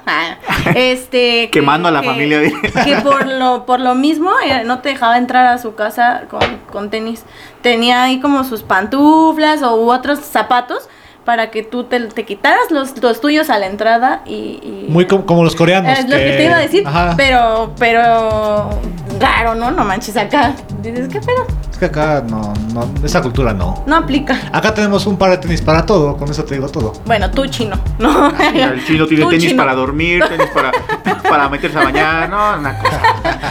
S2: este... que-
S3: Quemando a la
S2: que-
S3: familia
S2: Que por lo, por lo mismo eh, no te dejaba entrar a su casa con, con tenis. Tenía ahí como sus pantuflas o u otros zapatos para que tú te, te quitaras los, los tuyos a la entrada y... y-
S1: Muy com- como los coreanos.
S2: es lo que te iba a decir,
S1: Ajá.
S2: pero, pero raro, ¿no? No manches acá. Dices, ¿qué pedo?
S1: Es que acá no, no, esa cultura no.
S2: No aplica.
S1: Acá tenemos un par de tenis para todo, con eso te digo todo.
S2: Bueno, tú chino, ¿no?
S3: El chino tiene
S2: Tú,
S3: tenis
S2: chino.
S3: para dormir, tenis para, para meterse a bañar. No, una cosa.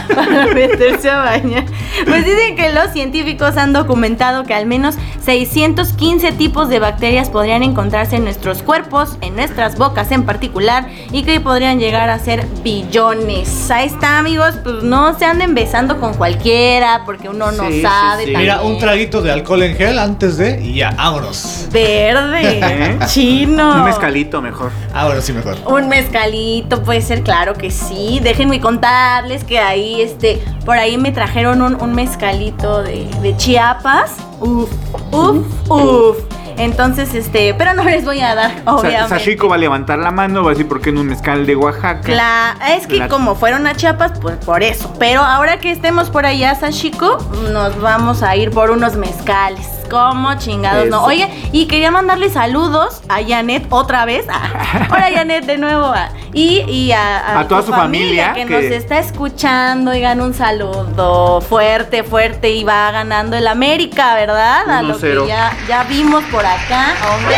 S2: para meterse a bañar. Pues dicen que los científicos han documentado que al menos 615 tipos de bacterias podrían encontrarse en nuestros cuerpos, en nuestras bocas en particular, y que podrían llegar a ser billones. Ahí está, amigos, pues no se anden besando con cualquiera, porque uno no
S3: Sí, sí,
S2: sabe.
S3: sí.
S1: Mira, un traguito de alcohol en gel antes de y ya, vámonos.
S2: Verde,
S3: ¿Eh?
S2: chino.
S3: Un mezcalito mejor.
S1: Ah, bueno, sí, mejor.
S2: Un mezcalito, puede ser, claro que sí. Déjenme contarles que ahí, este, por ahí me trajeron un, un mezcalito de, de Chiapas. Uf, uf, uf. Entonces, este, pero no les voy a dar,
S3: Sa-
S2: obviamente.
S3: Sashiko va a levantar la mano, va a decir por qué en un mezcal de Oaxaca.
S2: Cla- es que
S3: La-
S2: como fueron a Chiapas, pues por eso. Pero ahora que estemos por allá, Sashiko, nos vamos a ir por unos mezcales. Como chingados, no.
S3: Eso.
S2: Oye, y quería mandarle saludos a Janet otra vez. Hola Janet de nuevo. y, y a,
S3: A toda
S2: tu
S3: su familia
S2: que,
S3: que-
S2: nos está escuchando. Oigan, un saludo fuerte, fuerte. Y va ganando el América, ¿verdad? A lo que
S3: 1-0.
S2: ya, ya vimos por acá. Hombre,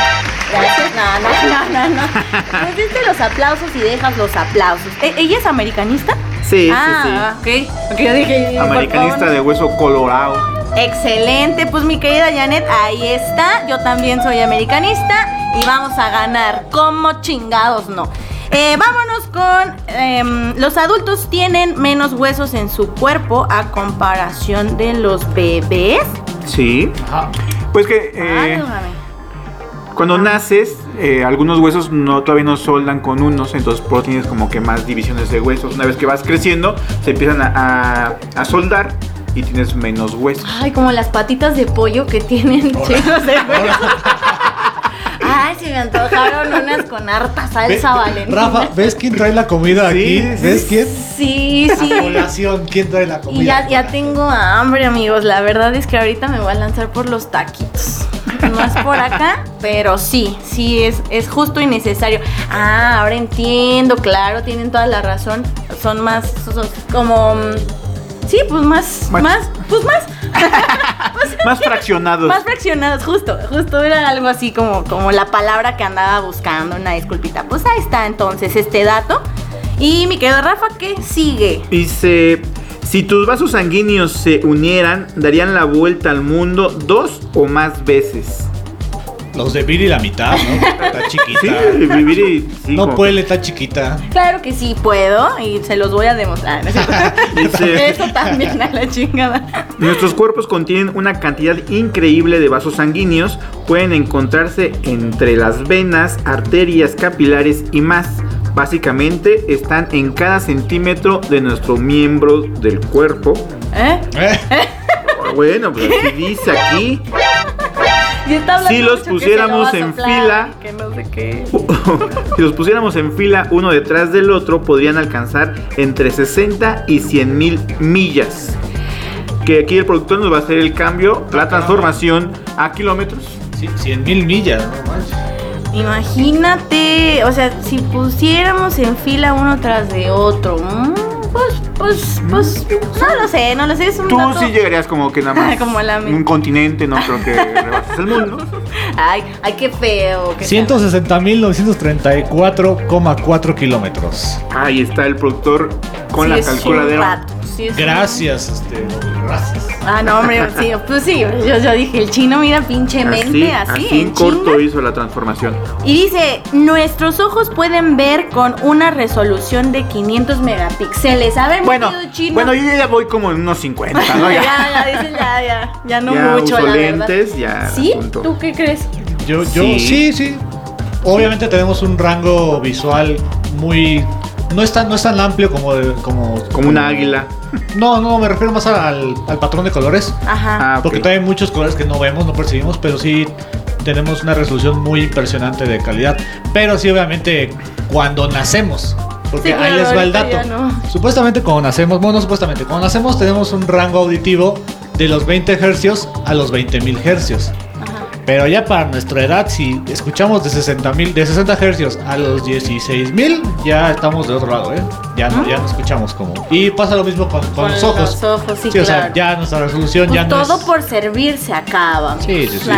S2: gracias. No, no, no, no. no. Pues los aplausos y dejas los aplausos. ¿E- ¿Ella es americanista?
S3: Sí,
S2: ah, ok. Ok, yo dije.
S3: sí, sí. Americanista de hueso colorado.
S2: Excelente, pues mi querida Janet, ahí está. Yo también soy americanista y vamos a ganar. Como chingados, no. Eh, vámonos con em, los adultos tienen menos huesos en su cuerpo a comparación de los bebés.
S3: Sí.
S1: Ajá.
S3: Pues que eh,
S2: Válgame.
S3: cuando naces, eh, algunos huesos no todavía no soldan con unos, entonces por eso tienes como que más divisiones de huesos. Una vez que vas creciendo, se empiezan a, a- a soldar y tienes menos huesos.
S2: Ay, como las patitas de pollo que tienen chicos de huesos. Ay, se me antojaron unas con harta
S1: Ve-
S2: salsa valentina.
S1: Rafa, ¿ves quién trae la comida aquí?
S3: Sí,
S1: ¿Ves quién?
S2: Sí, sí.
S1: A colación, ¿quién trae la comida?
S2: Y ya, ya tengo hambre, amigos. La verdad es que ahorita me voy a lanzar por los taquitos. No es por acá, pero sí, sí, es, es justo y necesario. Ah, ahora entiendo, claro, tienen toda la razón. Son más, son como... Sí, pues más,
S3: Más-
S2: más, pues más.
S3: Más fraccionados.
S2: Más fraccionados, justo, justo era algo así como, como la palabra que andaba buscando, una disculpita. Pues ahí está entonces este dato. Y mi querido Rafa, ¿qué sigue?
S3: Dice, si tus vasos sanguíneos se unieran, darían la vuelta al mundo dos o más veces.
S1: Los de Viri la mitad, ¿no? Está chiquita.
S3: Sí, sí,
S1: No
S3: como-
S1: puede, está chiquita.
S2: Claro que sí puedo y se los voy a demostrar. ¿no es cierto?
S3: Dice-
S2: Eso también a la chingada.
S3: Nuestros cuerpos contienen una cantidad increíble de vasos sanguíneos. Pueden encontrarse entre las venas, arterias, capilares y más. Básicamente están en cada centímetro de nuestro miembro del cuerpo.
S2: ¿Eh?
S1: ¿Eh?
S3: Bueno, pues así dice aquí.
S2: Y está hablando
S3: Si los pusiéramos
S2: lo
S3: en
S2: soplar,
S3: fila.
S2: Que no sé qué.
S3: si los pusiéramos en fila uno detrás del otro, podrían alcanzar entre 60 y 100 mil millas. Que aquí el productor nos va a hacer el cambio, la transformación a kilómetros.
S1: Sí, 100 mil millas, no manches.
S2: Imagínate, o sea, si pusiéramos en fila uno tras de otro. Pues, pues, pues, no lo sé, no lo sé. Es un
S3: Tú
S2: dato-
S3: sí llegarías como que nada más
S2: Como la
S3: un continente, no creo que rebases el mundo.
S2: Ay, ay, qué feo. que
S1: 160 mil 934,4 kilómetros.
S3: Ahí está el productor con
S2: Sí,
S3: la
S2: es un
S3: calculadora.
S2: Sí, es un-
S1: Gracias, este. Gracias.
S2: Ah, no, hombre, sí, pues sí, yo, yo dije, el chino mira pinche mente, así,
S3: así en corto hizo la transformación.
S2: Y dice, nuestros ojos pueden ver con una resolución de 500 megapíxeles. A ver,
S3: Bueno,
S2: chino.
S3: bueno, yo ya voy como en unos 50, ¿no?
S2: ya,
S3: Ya,
S2: ya, dice, ya, ya, ya no
S3: ya
S2: mucho,
S3: uso
S2: la
S3: lentes,
S2: verdad.
S3: ya.
S2: ¿Sí? ¿Tú qué crees?
S1: Yo, yo,
S3: Sí.
S1: sí. sí, Obviamente tenemos un rango visual muy. No es tan, no es tan amplio como, de- como.
S3: Como una águila.
S1: No, no, me refiero más al, al patrón de colores.
S2: Ajá.
S3: Ah.
S1: Porque todavía hay muchos colores que no vemos, no percibimos, pero sí tenemos una resolución muy impresionante de calidad. Pero sí, obviamente, cuando nacemos. Porque
S2: Sí,
S1: ahí
S2: claro,
S1: les va el dato.
S2: no.
S1: Supuestamente cuando nacemos, bueno, no supuestamente, cuando nacemos tenemos un rango auditivo de los 20 hercios a los 20.000 hercios. Pero ya para nuestra edad, si escuchamos de 60 mil, de 60 hercios a los 16 mil, ya estamos de otro lado, ¿eh? Ya no, ya no escuchamos como. Y pasa lo mismo con, con
S2: Con
S1: los ojos.
S2: los ojos, sí,
S1: o sea,
S2: claro.
S1: ya nuestra resolución
S2: Pues
S1: ya no
S2: todo
S1: es-
S2: por servir se acaba.
S1: Sí, sí, sí.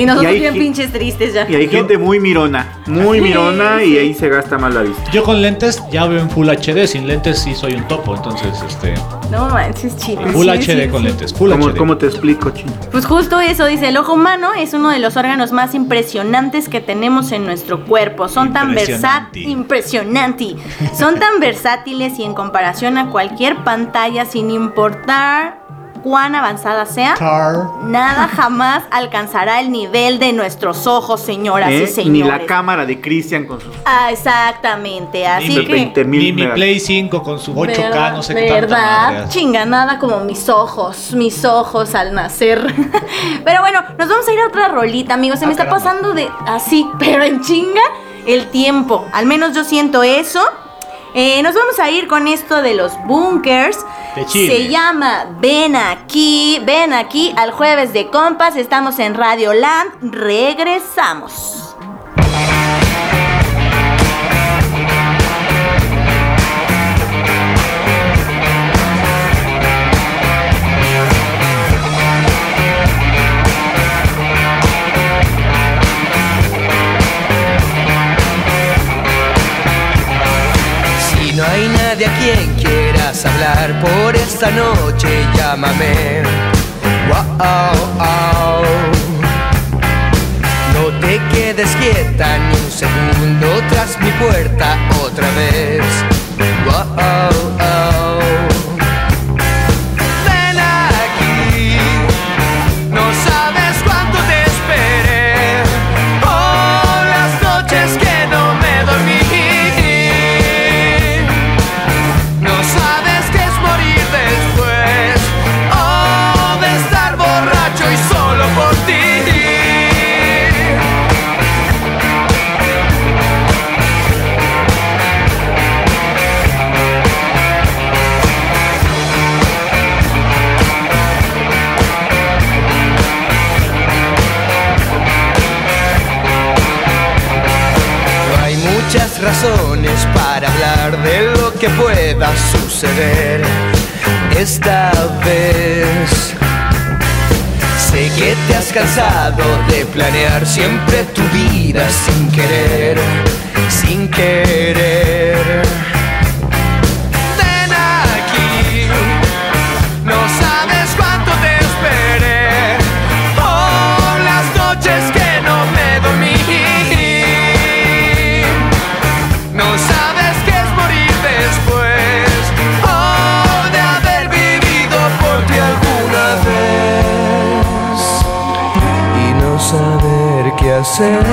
S2: Y nosotros
S3: Y hay
S2: bien pinches tristes ya.
S3: Y hay gente muy mirona. Muy
S2: Sí,
S3: mirona
S2: sí.
S3: y ahí se gasta más la vista.
S1: Yo con lentes ya veo en Full HD, sin lentes sí soy un topo, entonces este
S2: No manches, chido.
S1: Full
S2: Sí,
S1: HD
S2: sí,
S1: con
S2: sí.
S1: lentes, Full
S3: ¿Cómo,
S1: HD.
S3: cómo te explico, chino?
S2: Pues justo eso dice, el ojo humano es uno de los órganos más impresionantes que tenemos en nuestro cuerpo. Son tan versátiles, impresionante. Son tan versátiles y en comparación a cualquier pantalla sin importar cuán avanzada sea,
S1: Tar.
S2: nada jamás alcanzará el nivel de nuestros ojos, señoras
S3: ¿Eh?
S2: y señores.
S3: Ni la cámara de Cristian con sus
S2: Ah, exactamente, así
S1: Ni
S2: que
S3: 20
S1: Ni
S3: mil
S1: mi Play 5 con su 8K,
S2: ¿Verdad?
S1: no sé qué
S2: ¿Verdad?
S1: madre.
S2: Chinga, nada como mis ojos, mis ojos al nacer. pero bueno, nos vamos a ir a otra rolita, amigos. Se me
S1: Ah,
S2: está
S1: caramba.
S2: pasando de así, pero en chinga, el tiempo. Al menos yo siento eso. Eh, nos vamos a ir con esto de los bunkers.
S1: De Chile.
S2: Se llama Ven aquí, ven aquí al jueves de compas. Estamos en Radio Land. Regresamos.
S5: Nadie a quien quieras hablar por esta noche, llámame. Wow, No te quedes quieta ni un segundo tras mi puerta otra vez. Wow, pueda suceder esta vez. Sé que te has cansado de planear siempre tu vida sin querer, sin querer. Hacer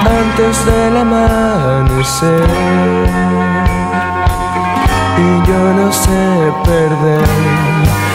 S5: antes del amanecer. Y yo no sé perder.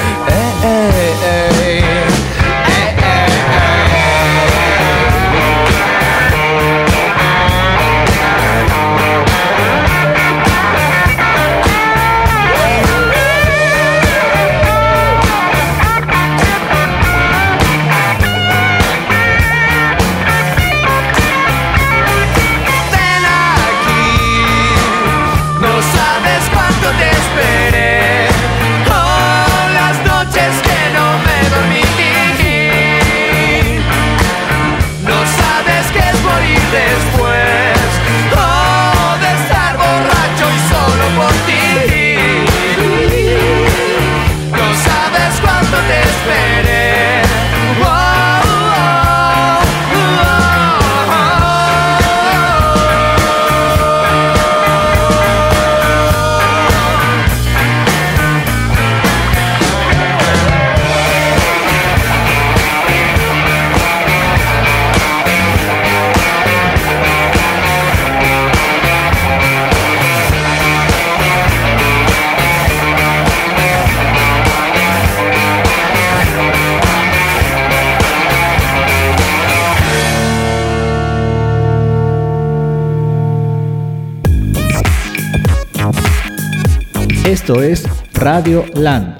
S1: Esto es Radio Land.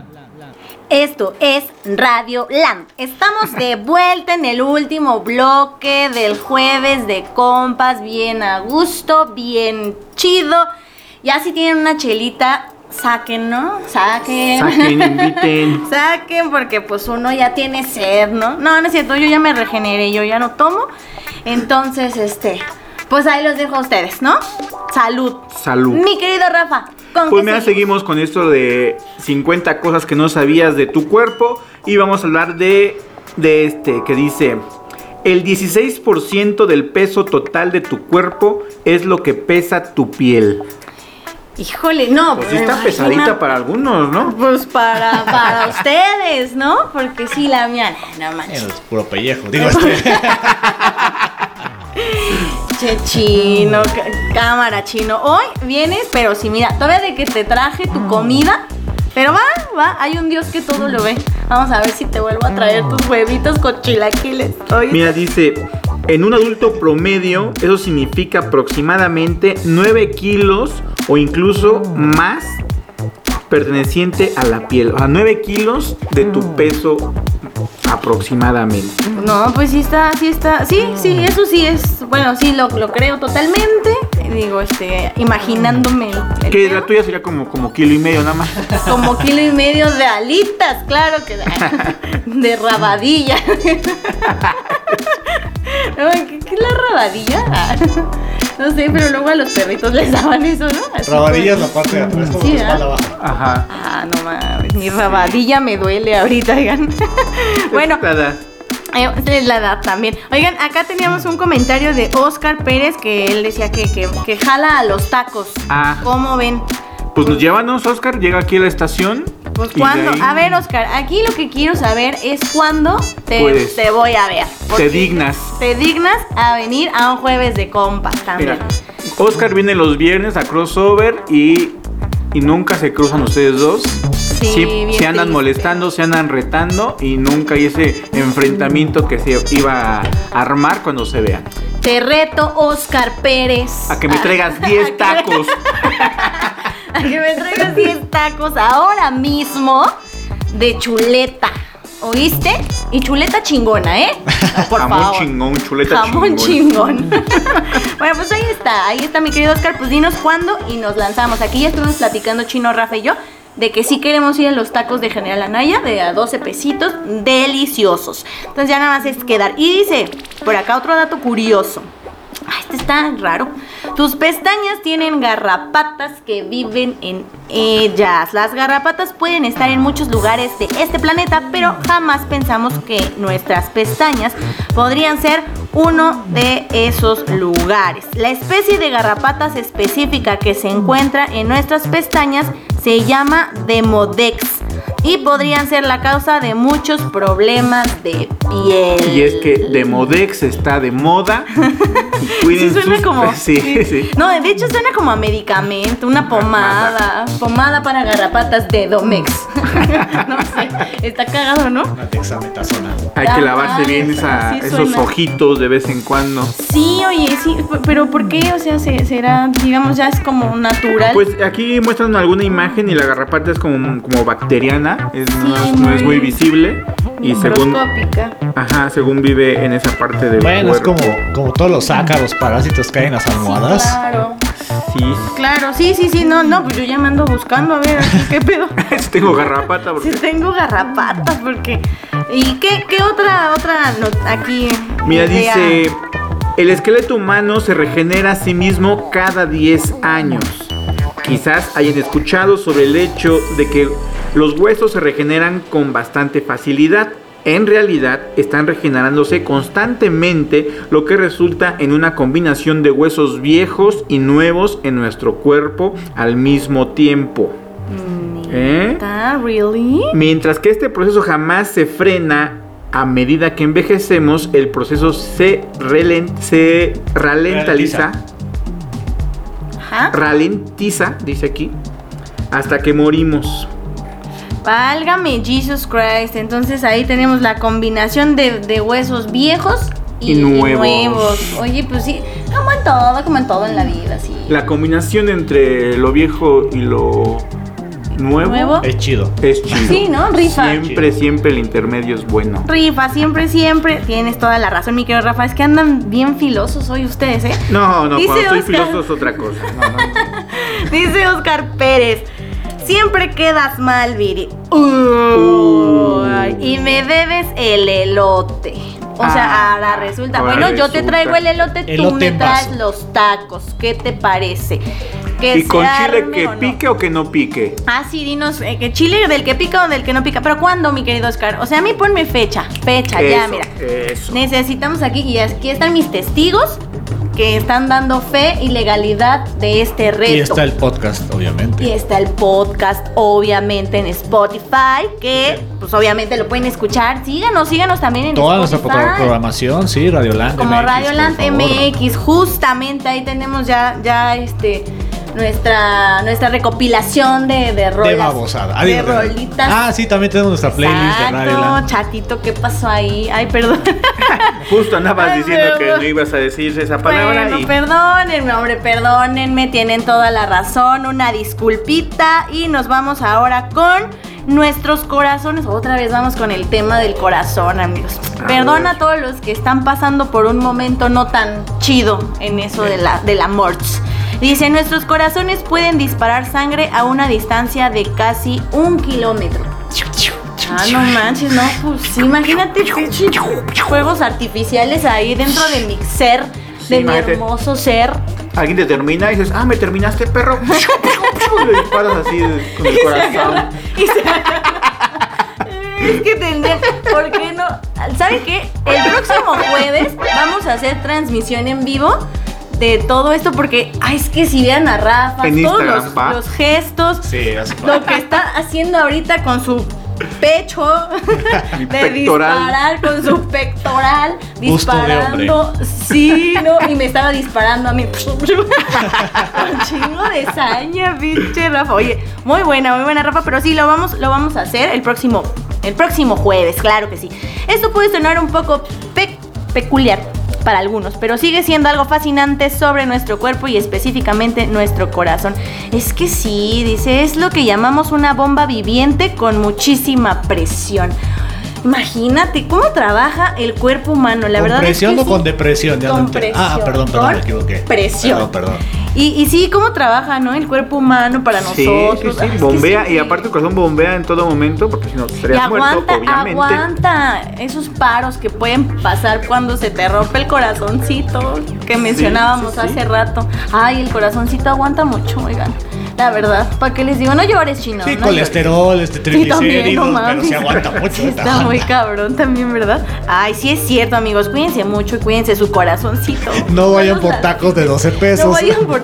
S2: Esto es Radio Land. Estamos de vuelta en el último bloque del jueves de compas, bien a gusto, bien chido. Ya si tienen una chelita, saquen, ¿no? Saquen.
S3: Saquen, inviten.
S2: Saquen porque pues uno ya tiene sed, ¿no? No, no es cierto, yo ya me regeneré, yo ya no tomo. Entonces, este, pues ahí los dejo a ustedes, ¿no? Salud.
S3: Salud.
S2: Mi querido Rafa, ¿con
S3: Pues mira,
S2: seguimos?
S3: con esto de 50 cosas que no sabías de tu cuerpo y vamos a hablar de, de este que dice, el 16% del peso total de tu cuerpo es lo que pesa tu piel.
S2: Híjole, no.
S3: Pues sí está
S2: imagina-
S3: pesadita para algunos, ¿no?
S2: Pues para, para ustedes, ¿no? Porque sí, la mía, no manches.
S1: Es puro pellejo. Digo, este.
S2: Che, chino, cámara chino. Hoy vienes, pero sí, mira, todavía de que te traje tu comida. Pero va, va, hay un Dios que todo lo ve. Vamos a ver si te vuelvo a traer tus huevitos con chilaquiles. ¿oíste?
S3: Mira, dice, en un adulto promedio eso significa aproximadamente 9 kilos o incluso más perteneciente a la piel. O sea, 9 kilos de tu peso aproximadamente.
S2: No, pues sí está, sí está, sí, sí, eso sí es, bueno, sí lo, lo creo totalmente. Digo, este, imaginándome el, el
S3: Que la tuya sería como, como kilo y medio nada más.
S2: Como kilo y medio de alitas, claro que de rabadilla. No, ¿Qué, qué es la rabadilla? No sé, pero luego a los perritos les daban eso, ¿no? Así
S1: Rabadilla es
S2: como-
S1: la parte de atrás, como
S2: Sí,
S1: la espalda baja.
S3: Ajá.
S2: Ah, no mames, mi rabadilla me duele ahorita, oigan. Bueno, eh, la edad también. Oigan, acá teníamos un comentario de Oscar Pérez que él decía que, que, que jala a los tacos.
S3: Ah.
S2: ¿Cómo ven?
S3: Pues nos llévanos, Oscar, llega aquí a la estación.
S2: Pues cuándo,
S3: ahí
S2: a ver Oscar, aquí lo que quiero saber es cuándo te,
S3: Puedes.
S2: te voy a ver. Porque
S3: dignas.
S2: Te dignas a venir a un jueves de compas también.
S3: Mira, Oscar viene los viernes a crossover y, y nunca se cruzan ustedes dos.
S2: Sí,
S3: Sí, se andan
S2: triste.
S3: molestando, se andan retando y nunca hay ese enfrentamiento que se iba a armar cuando se vean.
S2: Te reto, Oscar Pérez.
S3: A que me traigas 10 tacos.
S2: A que me traigas 10 tacos ahora mismo de chuleta. ¿Oíste? Y chuleta chingona, ¿eh? Por
S3: Jamón
S2: favor.
S3: chingón, chuleta
S2: Jamón
S3: chingón.
S2: chingón. bueno, pues ahí está, ahí está mi querido Oscar. Pues dinos cuándo y nos lanzamos. Aquí ya estuvimos platicando Chino, Rafa y yo de que sí queremos ir a los tacos de General Anaya de a 12 pesitos, deliciosos. Entonces ya nada más es quedar. Y dice, por acá otro dato curioso. Ah, este está raro. Tus pestañas tienen garrapatas que viven en ellas. Las garrapatas pueden estar en muchos lugares de este planeta, pero jamás pensamos que nuestras pestañas podrían ser uno de esos lugares. La especie de garrapatas específica que se encuentra en nuestras pestañas se llama Demodex y podrían ser la causa de muchos problemas de piel.
S3: Y es que Demodex está de moda. Y
S2: Sí, suena
S3: sus-
S2: como.
S3: Sí, sí.
S2: No, de hecho suena como a medicamento, una pomada. Pomada para garrapatas de Domex. no sé, está cagado, ¿no?
S1: Una dexametasona.
S3: Hay que lavarse bien esa-
S2: sí
S3: esos
S2: suena.
S3: ojitos de vez en cuando.
S2: Sí, oye, sí, pero ¿por qué? O sea, se- será, digamos, ya es como natural.
S3: Pues aquí muestran alguna imagen y la garrapata es como, como bacteriana, es- no, es, no es
S2: muy-
S3: visible y según,
S2: Microscópica.
S3: ajá, según vive en esa parte del
S1: Bueno, es como, como todos los ácaros, parásitos que hay en las almohadas.
S2: Claro,
S3: Sí,
S2: claro, sí, sí, sí, no, no, pues yo ya me ando buscando, a ver, aquí, ¿qué pedo?
S3: tengo garrapata
S2: Si
S3: porque
S2: tengo garrapatas, porque... ¿Y qué, qué otra, otra no- aquí?
S3: Mira,
S2: idea?
S3: dice, el esqueleto humano se regenera a sí mismo cada 10 años. Quizás hayan escuchado sobre el hecho de que los huesos se regeneran con bastante facilidad. En realidad están regenerándose constantemente, lo que resulta en una combinación de huesos viejos y nuevos en nuestro cuerpo al mismo tiempo. ¿Eh?
S2: ¿Está really?
S3: Mientras que este proceso jamás se frena a medida que envejecemos, el proceso se, relen- se ralentiza,
S2: Ajá.
S3: ralentiza, dice aquí, hasta que morimos.
S2: Válgame Jesus Christ. Entonces ahí tenemos la combinación de, de huesos viejos y,
S3: Y nuevos.
S2: Oye, pues sí, como en todo, como en todo en la vida, sí.
S3: La combinación entre lo viejo y lo nuevo,
S2: Nuevo.
S1: Es chido.
S3: es chido.
S2: Sí, ¿no? Rifa.
S3: Siempre, siempre el intermedio es bueno.
S2: Rifa, siempre, siempre. Tienes toda la razón, mi querido Rafa. Es que andan bien filosos hoy ustedes, ¿eh?
S3: No, no,
S2: Dice
S3: cuando estoy
S2: Oscar.
S3: filoso es otra cosa. No, no.
S2: Dice Oscar Pérez. Siempre quedas mal, Viri.
S3: Uh.
S2: Uy, y me debes el elote. O sea,
S3: Ah,
S2: ahora resulta.
S3: ahora
S2: bueno, yo te traigo el elote, tú me traes
S1: vaso.
S2: los tacos. ¿Qué te parece? Que
S3: ¿Y con chile que
S2: o no.
S3: pique o que no pique?
S2: Ah, sí, dinos, eh, que chile del que pica o del que no pica. Pero ¿cuándo, mi querido Oscar? O sea, a mí ponme fecha. Fecha, ya, mira.
S3: Eso.
S2: Necesitamos aquí, y aquí están mis testigos que están dando fe y legalidad de este reto.
S1: Y está el podcast, obviamente.
S2: Y está el podcast, obviamente, en Spotify, que pues obviamente lo pueden escuchar. Síganos, síganos también en
S1: Toda nuestra
S2: Spotify.
S1: pro- programación, sí, Radio Land.
S2: Como
S1: MX,
S2: Radio
S1: por
S2: Land
S1: favor.
S2: MX, justamente ahí tenemos ya, ya este nuestra nuestra recopilación de, de rolas.
S1: De babosada. Ah,
S2: de
S1: digo,
S2: rolitas.
S1: Ah, sí, también tenemos nuestra playlist de Radio
S2: Exacto,
S1: Land.
S2: chatito, ¿qué pasó ahí? Ay, perdón.
S3: Justo andabas
S2: Ay,
S3: diciendo que no ibas a decir esa palabra
S2: Bueno,
S3: y
S2: perdónenme, hombre, perdónenme, tienen toda la razón, una disculpita y nos vamos ahora con nuestros corazones. Otra vez vamos con el tema del corazón, amigos.
S3: A
S2: Perdona
S3: ver.
S2: a todos los que están pasando por un momento no tan chido en eso de la, del amor. Dice, nuestros corazones pueden disparar sangre a una distancia de casi un kilómetro. Ah, no manches, no, pues imagínate juegos artificiales ahí dentro de mi ser,
S3: Sí,
S2: de mi hermoso ser.
S3: alguien te termina y dices, ah, me terminaste, perro. Y le disparas así con el corazón.
S2: Y se- es que tendría, ¿por qué no? ¿Saben qué? El próximo jueves vamos a hacer transmisión en vivo de todo esto porque, ay, es que si vean a Rafa,
S3: En
S2: todos
S3: Instagram,
S2: los, gestos,
S1: Sí,
S2: lo que está haciendo ahorita con su pecho de
S3: pectoral.
S2: disparar con su pectoral
S1: Busto
S2: disparando. sí no y me estaba disparando a mí. Con chingo de saña pinche Rafa. Oye muy buena muy buena Rafa pero sí lo vamos lo vamos a hacer el próximo el próximo jueves claro que sí. Esto puede sonar un poco pe- peculiar para algunos, pero sigue siendo algo fascinante sobre nuestro cuerpo y específicamente nuestro corazón. Es que sí, dice, es lo que llamamos una bomba viviente con muchísima presión. Imagínate cómo trabaja el cuerpo humano, la
S1: ¿Con
S2: verdad
S1: presión
S2: es que
S1: o con
S2: sí.
S1: depresión? Ya
S2: Con
S1: entiendo.
S2: presión.
S1: Ah, perdón, perdón,
S2: con
S1: me equivoqué.
S2: Presión.
S1: Perdón, perdón.
S2: Y, y sí, cómo trabaja, ¿no? El cuerpo humano para
S3: Sí, sí,
S2: nosotros.
S3: sí,
S2: es que
S3: bombea
S2: sí.
S3: y aparte el corazón bombea en todo momento porque si no
S2: Y
S3: estarías muerto,
S2: aguanta,
S3: obviamente.
S2: aguanta esos paros que pueden pasar cuando se te rompe el corazoncito que mencionábamos
S3: sí, sí.
S2: hace rato. Ay, el corazoncito aguanta mucho, oigan. La verdad, ¿para qué les digo? No llores, chino.
S1: Sí,
S2: no
S1: colesterol, este,
S2: llores. Sí, también,
S1: triglicéridos,
S2: no
S1: pero se aguanta mucho.
S2: Sí, está muy cabrón también, ¿verdad? Ay, sí es cierto, amigos. Cuídense mucho y cuídense su corazoncito.
S1: No vayan por tacos de 12 pesos.
S2: no vayan por...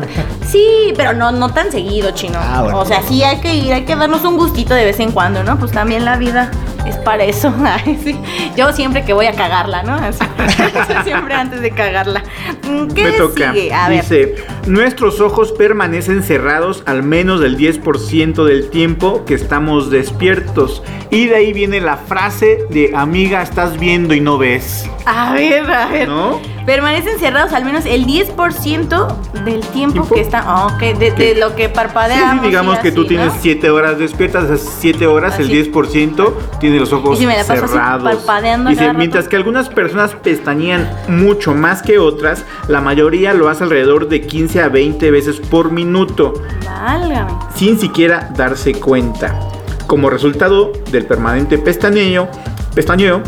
S2: Sí, pero no, no tan seguido, chino.
S1: Ah, bueno.
S2: O sea, sí hay que ir, hay que darnos un gustito de vez en cuando, ¿no? Pues también la vida es para eso. Ay, sí. Yo siempre que voy a cagarla, ¿no? Así. siempre antes de cagarla. Mm, ¿Qué
S3: Me toca.
S2: sigue? A ver.
S3: Dice, nuestros ojos permanecen cerrados al menos del 10% del tiempo que estamos despiertos. Y de ahí viene la frase de amiga, estás viendo y no ves.
S2: A ver, a ver.
S3: ¿No?
S2: Permanecen cerrados al menos el 10% del tiempo
S3: ¿Tiempo?
S2: que está. Oh, ok, de, lo que
S3: Sí,
S2: parpadeamos.
S3: sí, digamos que tú tienes
S2: ¿no?
S3: 7 horas despiertas, esas 7 horas,
S2: Así.
S3: el 10% tiene los ojos
S2: Y si me la paso así
S3: cerrados.
S2: parpadeando
S3: mientras que algunas personas pestañean mucho más que otras, la mayoría lo hace alrededor de 15 a 20 veces por minuto.
S2: Válgame.
S3: sin siquiera darse cuenta. Como resultado del permanente pestañeo, pestañeo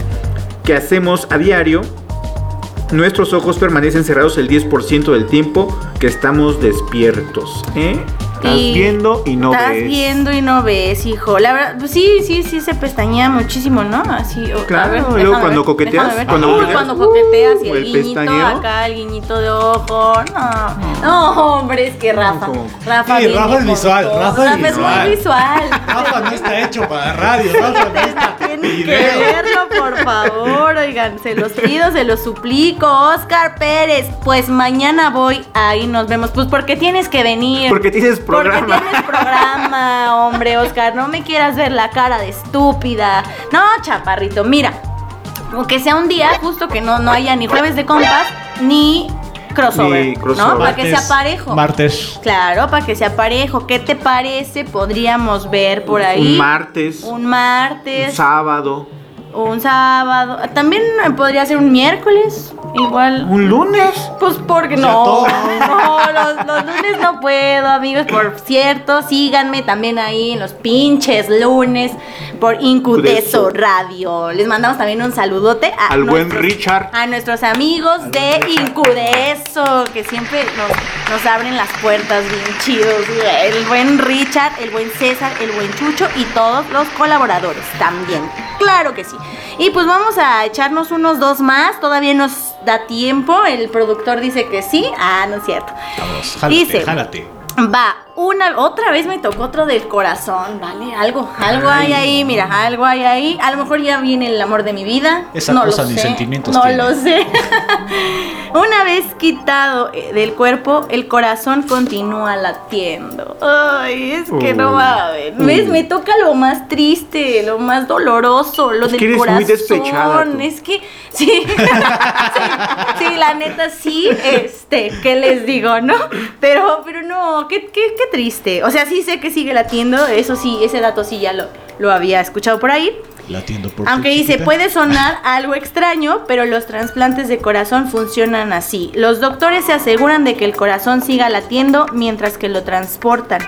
S3: que hacemos a diario, nuestros ojos permanecen cerrados el 10% del tiempo que estamos despiertos. ¿eh? Estás
S2: Y
S3: viendo y no
S2: Estás
S3: ves.
S2: viendo y no ves, hijo. La verdad, pues sí, sí, sí se pestañea muchísimo, ¿no? Así. o-
S3: Claro,
S2: a ver,
S3: y luego
S2: déjame
S3: cuando
S2: ver,
S3: coqueteas,
S2: ver.
S3: cuando coqueteas,
S2: cuando coqueteas y
S3: uh,
S2: el,
S3: el
S2: guiñito
S3: pestañeo.
S2: acá, el guiñito de ojo. No, no, hombre, es que Rafa.
S3: como-
S2: Rafa,
S1: Sí, Rafa es visual,
S2: todo.
S1: Rafa es
S2: es
S1: visual.
S2: muy visual.
S1: Rafa no está hecho para radio, Rafa necesita
S2: Tienen que verlo, por favor. Oigan, se los pido, se los suplico. Oscar Pérez, pues mañana voy. Ahí nos vemos. Pues porque tienes que venir.
S3: Porque tienes programa.
S2: Porque tienes programa, hombre, Oscar. No me quieras ver la cara de estúpida. No, chaparrito, mira. Aunque sea un día justo que no, no haya ni jueves de compas, ni crossover,
S3: Y crossover.
S2: ¿no? Para que sea
S1: Martes-
S2: parejo.
S1: Martes.
S2: Claro, para que sea parejo. ¿Qué te parece? Podríamos ver por ahí.
S3: Un martes,
S2: Un
S3: un
S2: martes,
S3: sábado,
S2: un sábado. También podría ser un miércoles. Igual.
S3: un lunes.
S2: Pues porque no. No, los, los lunes no puedo, amigos. Por cierto, síganme también ahí en los pinches lunes por Incudeso
S3: Incudeso.
S2: Radio. Les mandamos también un saludote a
S3: Al buen
S2: nuestros-
S3: Richard.
S2: A nuestros amigos de Incudeso, que siempre nos, nos abren las puertas bien chidos. El buen Richard, el buen César, el buen Chucho y todos los colaboradores también. Claro que sí. Y pues vamos a echarnos unos dos más. Todavía nos da tiempo. El productor dice que sí. Ah, no es cierto.
S1: Vamos, jálate,
S2: Dice,
S1: jálate.
S2: Va, una, otra vez me tocó otro del corazón, ¿vale? Algo, algo hay ahí, mira, algo hay ahí. A lo mejor ya viene el amor de mi vida.
S1: Esa
S2: no
S1: cosa
S2: lo
S1: ni
S2: sé,
S1: sentimientos
S2: No
S1: tiene.
S2: lo sé. una vez quitado eh, del cuerpo, el corazón continúa latiendo. Ay, es que no
S3: Uh,
S2: va a ver. ¿Ves? Me toca lo más triste, lo más doloroso, lo
S3: Es que
S2: del
S3: eres muy
S2: corazón.
S3: despechada, tú.
S2: Es que, sí, sí, sí, la neta sí, este, ¿qué les digo, no? Pero, pero no, qué, qué, qué triste. O sea, sí sé que sigue latiendo, eso sí, ese dato sí ya lo, lo había escuchado por ahí.
S1: Latiendo por
S2: Aunque dice,
S1: chiquita.
S2: puede sonar algo extraño, pero los trasplantes de corazón funcionan así. Los doctores se aseguran de que el corazón siga latiendo mientras que lo transportan.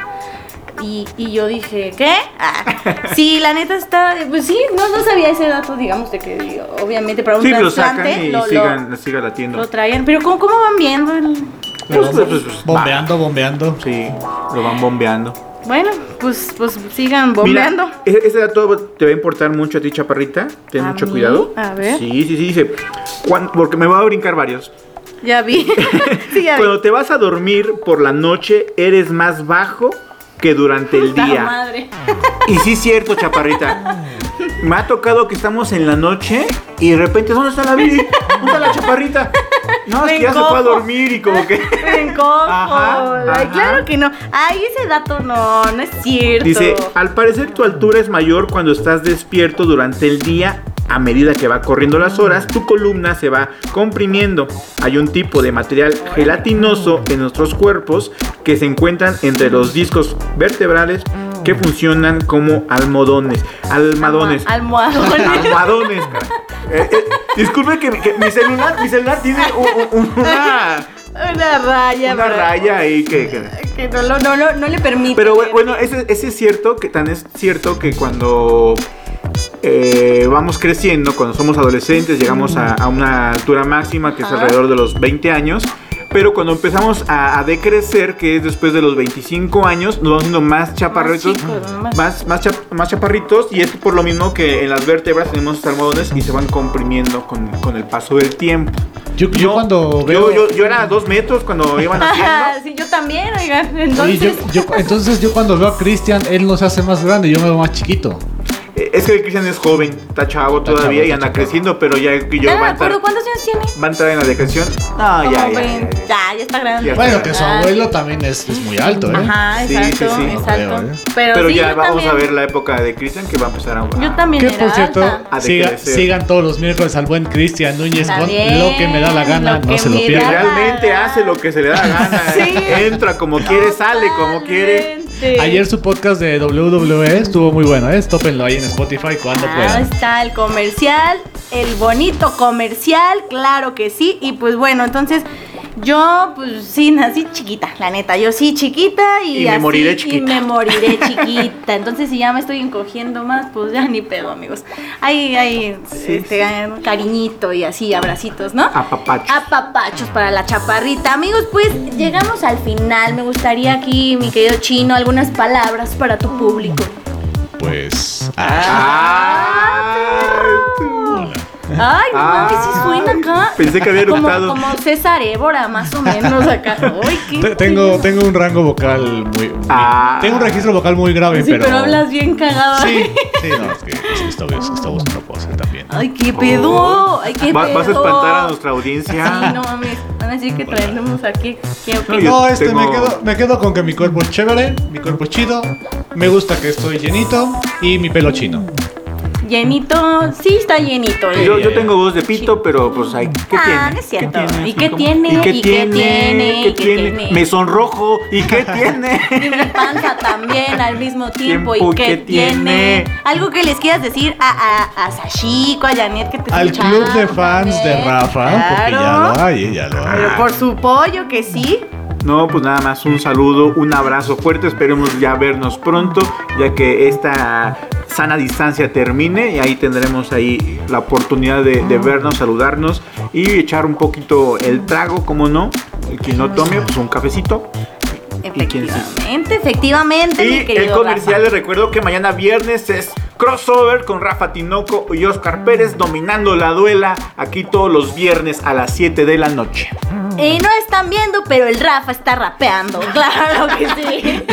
S2: Y, y yo dije, ¿qué? Ah, sí, la neta está. Pues sí, no, no sabía ese dato, digamos, de que obviamente para un
S3: Sí, lo sacan
S2: trasplante
S3: y
S2: lo, lo-
S3: sigan, siga latiendo.
S2: lo traían. Pero ¿cómo, cómo van viendo? el-
S3: Pues, pues, pues,
S1: bombeando, bombeando.
S3: Sí, lo van bombeando.
S2: Bueno, pues, pues sigan bombeando.
S3: Mira, e- ese dato te va a importar mucho a ti, chaparrita. Ten
S2: ¿A
S3: mucho
S2: mí?
S3: cuidado.
S2: A ver.
S3: Sí, sí, sí. Dice, porque me voy a brincar varios.
S2: Ya vi. sí, ya vi.
S3: Cuando te vas a dormir por la noche, eres más bajo que durante el
S2: Puta
S3: día.
S2: madre.
S3: Y sí es cierto, chaparrita. Me ha tocado que estamos en la noche y de repente, ¿dónde está la Viri? ¿Dónde está la chaparrita? No, es que ya se fue a dormir y como que...
S2: Me encojo.
S3: Ajá,
S2: Ay,
S3: ajá.
S2: claro que no. Ay, ese dato no, no es cierto.
S3: Dice, al parecer tu altura es mayor cuando estás despierto durante el día. A medida que va corriendo las horas, tu columna se va comprimiendo. Hay un tipo de material gelatinoso en nuestros cuerpos que se encuentran entre los discos vertebrales que funcionan como almohadones. Almohadones.
S2: Almoha- Almohadones.
S3: Almohadones. Eh, eh, disculpe que, que mi celular, mi celular tiene un- un- una,
S2: Una raya,
S3: una
S2: pero-
S3: raya ahí que- que,
S2: Que no, lo- no, no, no le permite.
S3: pero bu- bueno, ese, ese es cierto, que tan es cierto que cuando eh, vamos creciendo, cuando somos adolescentes, llegamos a, a una altura máxima que es
S2: Ajá.
S3: alrededor de los 20 años. Pero cuando empezamos a, a decrecer, que es después de los 25 años, nos vamos haciendo más chaparritos,
S2: chicos, más-
S3: más, más, chap- más chaparritos. Y es por lo mismo que en las vértebras tenemos estos almohadones y se van comprimiendo con, con el paso del tiempo.
S1: Yo, yo cuando veo.
S3: yo, yo era dos metros cuando iban haciendo.
S2: sí, yo también, oigan. Entonces
S1: yo cuando veo a Cristian, él no se hace más grande, yo me veo más chiquito.
S3: Es que el Cristian es joven, está chavo
S1: Está
S3: todavía
S1: chavo,
S3: y anda
S1: chavo.
S3: creciendo, pero ya que yo va a entrar,
S2: ¿pero cuántos años tiene?
S3: va a entrar en la decreción. No, ya, ya,
S2: vein-
S3: ya, ya.
S2: ya, ya está grande.
S3: Ya.
S1: Bueno, que su abuelo también es, es muy alto, ¿eh?
S2: Ajá,
S3: Sí,
S2: exacto,
S3: sí, sí.
S2: exacto.
S1: No creo, ¿eh?
S2: Pero,
S3: Pero
S2: sí,
S3: ya vamos
S2: también.
S3: a ver la época de Cristian que va a empezar a.
S2: Yo también
S1: Que por cierto, siga- sigan todos los miércoles al buen Cristian Núñez con lo que me da la gana, no se lo pierdan.
S2: da-
S3: realmente hace lo que se le da la gana.
S2: Sí.
S3: Entra como quiere, sale como quiere.
S1: Ayer su podcast de WWE estuvo muy bueno, ¿eh? Tópenlo ahí en Spotify cuando
S2: Ah,
S1: puedan.
S2: está el comercial, el bonito comercial, claro que sí. Y pues bueno, entonces yo pues sí nací chiquita, la neta. Yo sí chiquita y,
S3: Y me
S2: así,
S3: moriré
S2: Y
S3: chiquita.
S2: me moriré chiquita. Entonces si ya me estoy encogiendo más, pues ya ni pedo, amigos. Hay, hay este, cariñito y así, abracitos, ¿no?
S3: Apapacho.
S2: Apapachos para la chaparrita. Amigos, pues llegamos al final. Me gustaría aquí, mi querido chino, algunas palabras para tu público.
S1: Pues.
S3: Ay, tú.
S2: Ay, no
S3: Ah,
S2: mames, sí suena acá.
S3: Pensé que había
S2: como,
S3: eructado.
S2: como César Évora, más o menos acá. Ay, qué
S1: Te- Tengo, tengo un rango vocal muy. muy-
S3: Ah.
S1: Tengo un registro vocal muy grave,
S2: Sí,
S1: pero.
S2: pero hablas bien cagado.
S1: Sí, sí, no, es que sí, esto, esto no puedo hacer también.
S2: Ay, qué pedo. Ay, qué
S3: Va-
S2: pedo.
S3: vas a espantar a nuestra audiencia.
S2: Sí, no mames. Van a decir que traemos aquí.
S3: No,
S1: este,
S3: tengo-
S1: me, quedo, me quedo con que mi cuerpo es chévere, mi cuerpo es chido, me gusta que estoy llenito y mi pelo chino.
S2: Llenito, sí está llenito. eh.
S3: Yo, yo tengo voz de pito, pero pues ay, ¿qué
S2: Ah,
S3: tiene?
S2: no es cierto.
S3: tiene?
S2: ¿Y qué tiene?
S3: ¿Y qué
S2: ¿Y qué
S3: tiene?
S2: tiene?
S3: ¿Qué
S2: ¿Y qué
S3: tiene?
S2: tiene?
S3: Me sonrojo. ¿Y qué tiene?
S2: Y mi panza también al mismo tiempo. ¿Y qué
S3: ¿qué
S2: tiene?
S3: tiene?
S2: Algo que les quieras decir a, a, a Sashiko, a Janet que te
S1: Al
S2: escucharon
S1: club de fans de. Rafa, porque ya lo hay, ya lo hay.
S2: Pero por su pollo que sí.
S3: No, pues nada más un saludo, un abrazo fuerte. Esperemos ya vernos pronto, ya que esta sana distancia termine y ahí tendremos ahí la oportunidad de, de vernos, saludarnos y echar un poquito el trago, como no. El que no tome, pues un cafecito.
S2: Efectivamente, efectivamente, mi
S3: Y el comercial,
S2: Rafa.
S3: les recuerdo que mañana viernes es crossover con Rafa Tinoco y Oscar Pérez dominando la duela aquí todos los viernes a las 7 de la noche.
S2: Y no están viendo, pero el Rafa está rapeando. Claro que sí.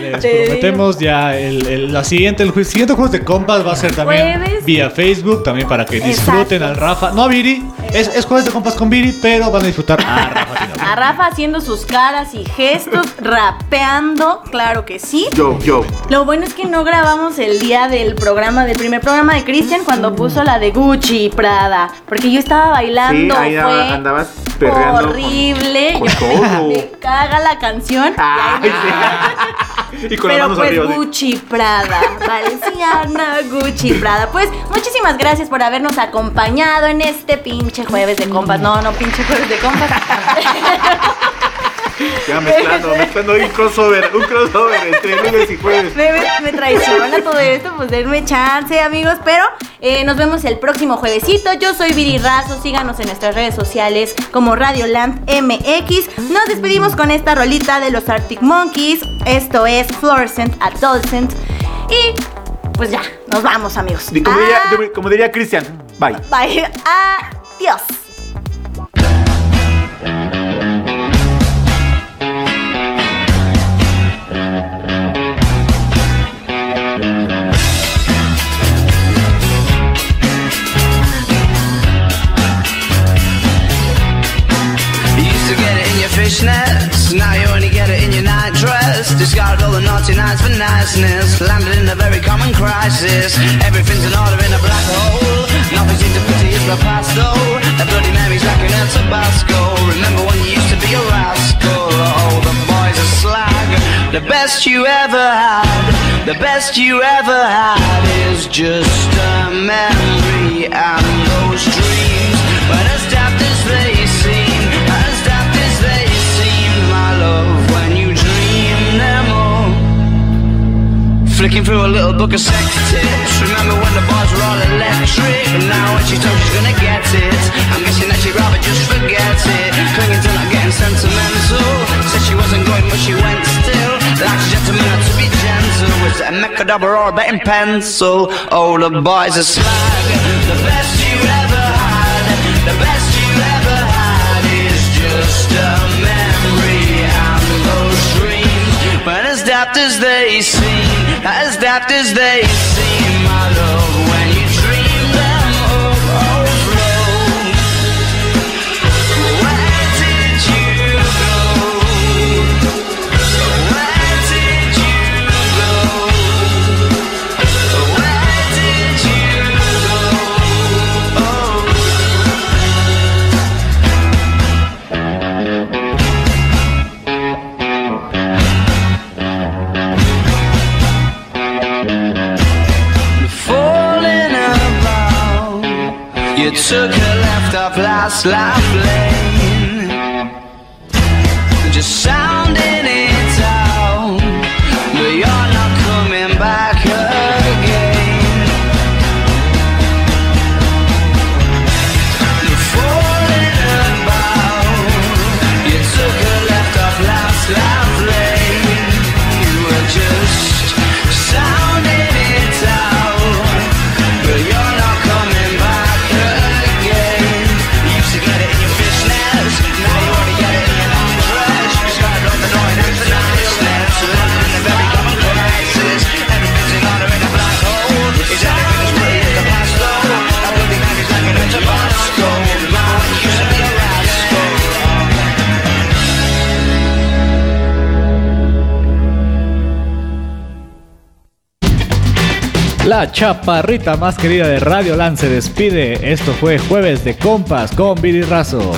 S1: Les
S2: Te digo.
S1: prometemos ya el, el- la siguiente, el siguiente juego de compas va a ser también
S2: Jueves.
S1: vía Facebook, también para que disfruten
S2: Exacto.
S1: al Rafa. No a Viri, es, es jueves de compas con Viri, pero van a disfrutar a Rafa Tinoco.
S2: A Rafa haciendo sus caras y gestos, rapeando, claro que sí.
S3: Yo, yo.
S2: Lo bueno es que no grabamos el día del programa, del primer programa de Cristian, cuando puso la de Gucci Prada. Porque yo estaba
S3: Sí,
S2: bailando,
S3: ahí
S2: fue
S3: andabas perreando.
S2: horrible.
S3: con
S2: Yo-
S3: todo.
S2: Me caga la canción. y
S3: y con
S2: Pero pues
S3: arriba.
S2: Gucci Prada, Valenciana Gucci Prada. Pues muchísimas gracias por habernos acompañado en este pinche jueves de compas. No, no, pinche jueves de compas.
S3: Ya mezclando, mezclando un crossover, un crossover entre lunes y jueves.
S2: me, me- me traiciona todo esto, pues denme chance, amigos. Pero eh, nos vemos el próximo juevesito. Yo soy Viri Razo. Síganos en nuestras redes sociales como Radioland MX. Nos despedimos con esta rolita de los Arctic Monkeys. Esto es Fluorescent Adolescent. Y pues ya, nos vamos, amigos.
S3: Y como diría,
S2: Ah,
S3: como diría Cristian, bye.
S2: Bye. Adiós.
S6: Dress. Discarded all the naughty nights for niceness, landed in a very common crisis. Everything's in order in a black hole. Nothing seems to pity is the past though. The bloody Mary's lacking in Tabasco. Remember when you used to be a rascal? Oh, the boys are slag. The best you ever had, the best you ever had is just a memory and those dreams. But as daft as they Flicking through a little book of sex tips. Remember when the bars were all electric? And now when she told she's gonna get it, I'm guessing that she'd rather just forget it. Clinging to not getting sentimental. Said she wasn't going, but she went still. Like a gentleman to be gentle. Was it a mechadabra or a betting pencil? Oh, the boys are slag. The best you ever had, the best daft as they seem, as daft as they seem, my love, You took a left off last life lane,
S1: La chaparrita más querida de Radio Land se despide. Esto fue Jueves de Compas con Billy Razo.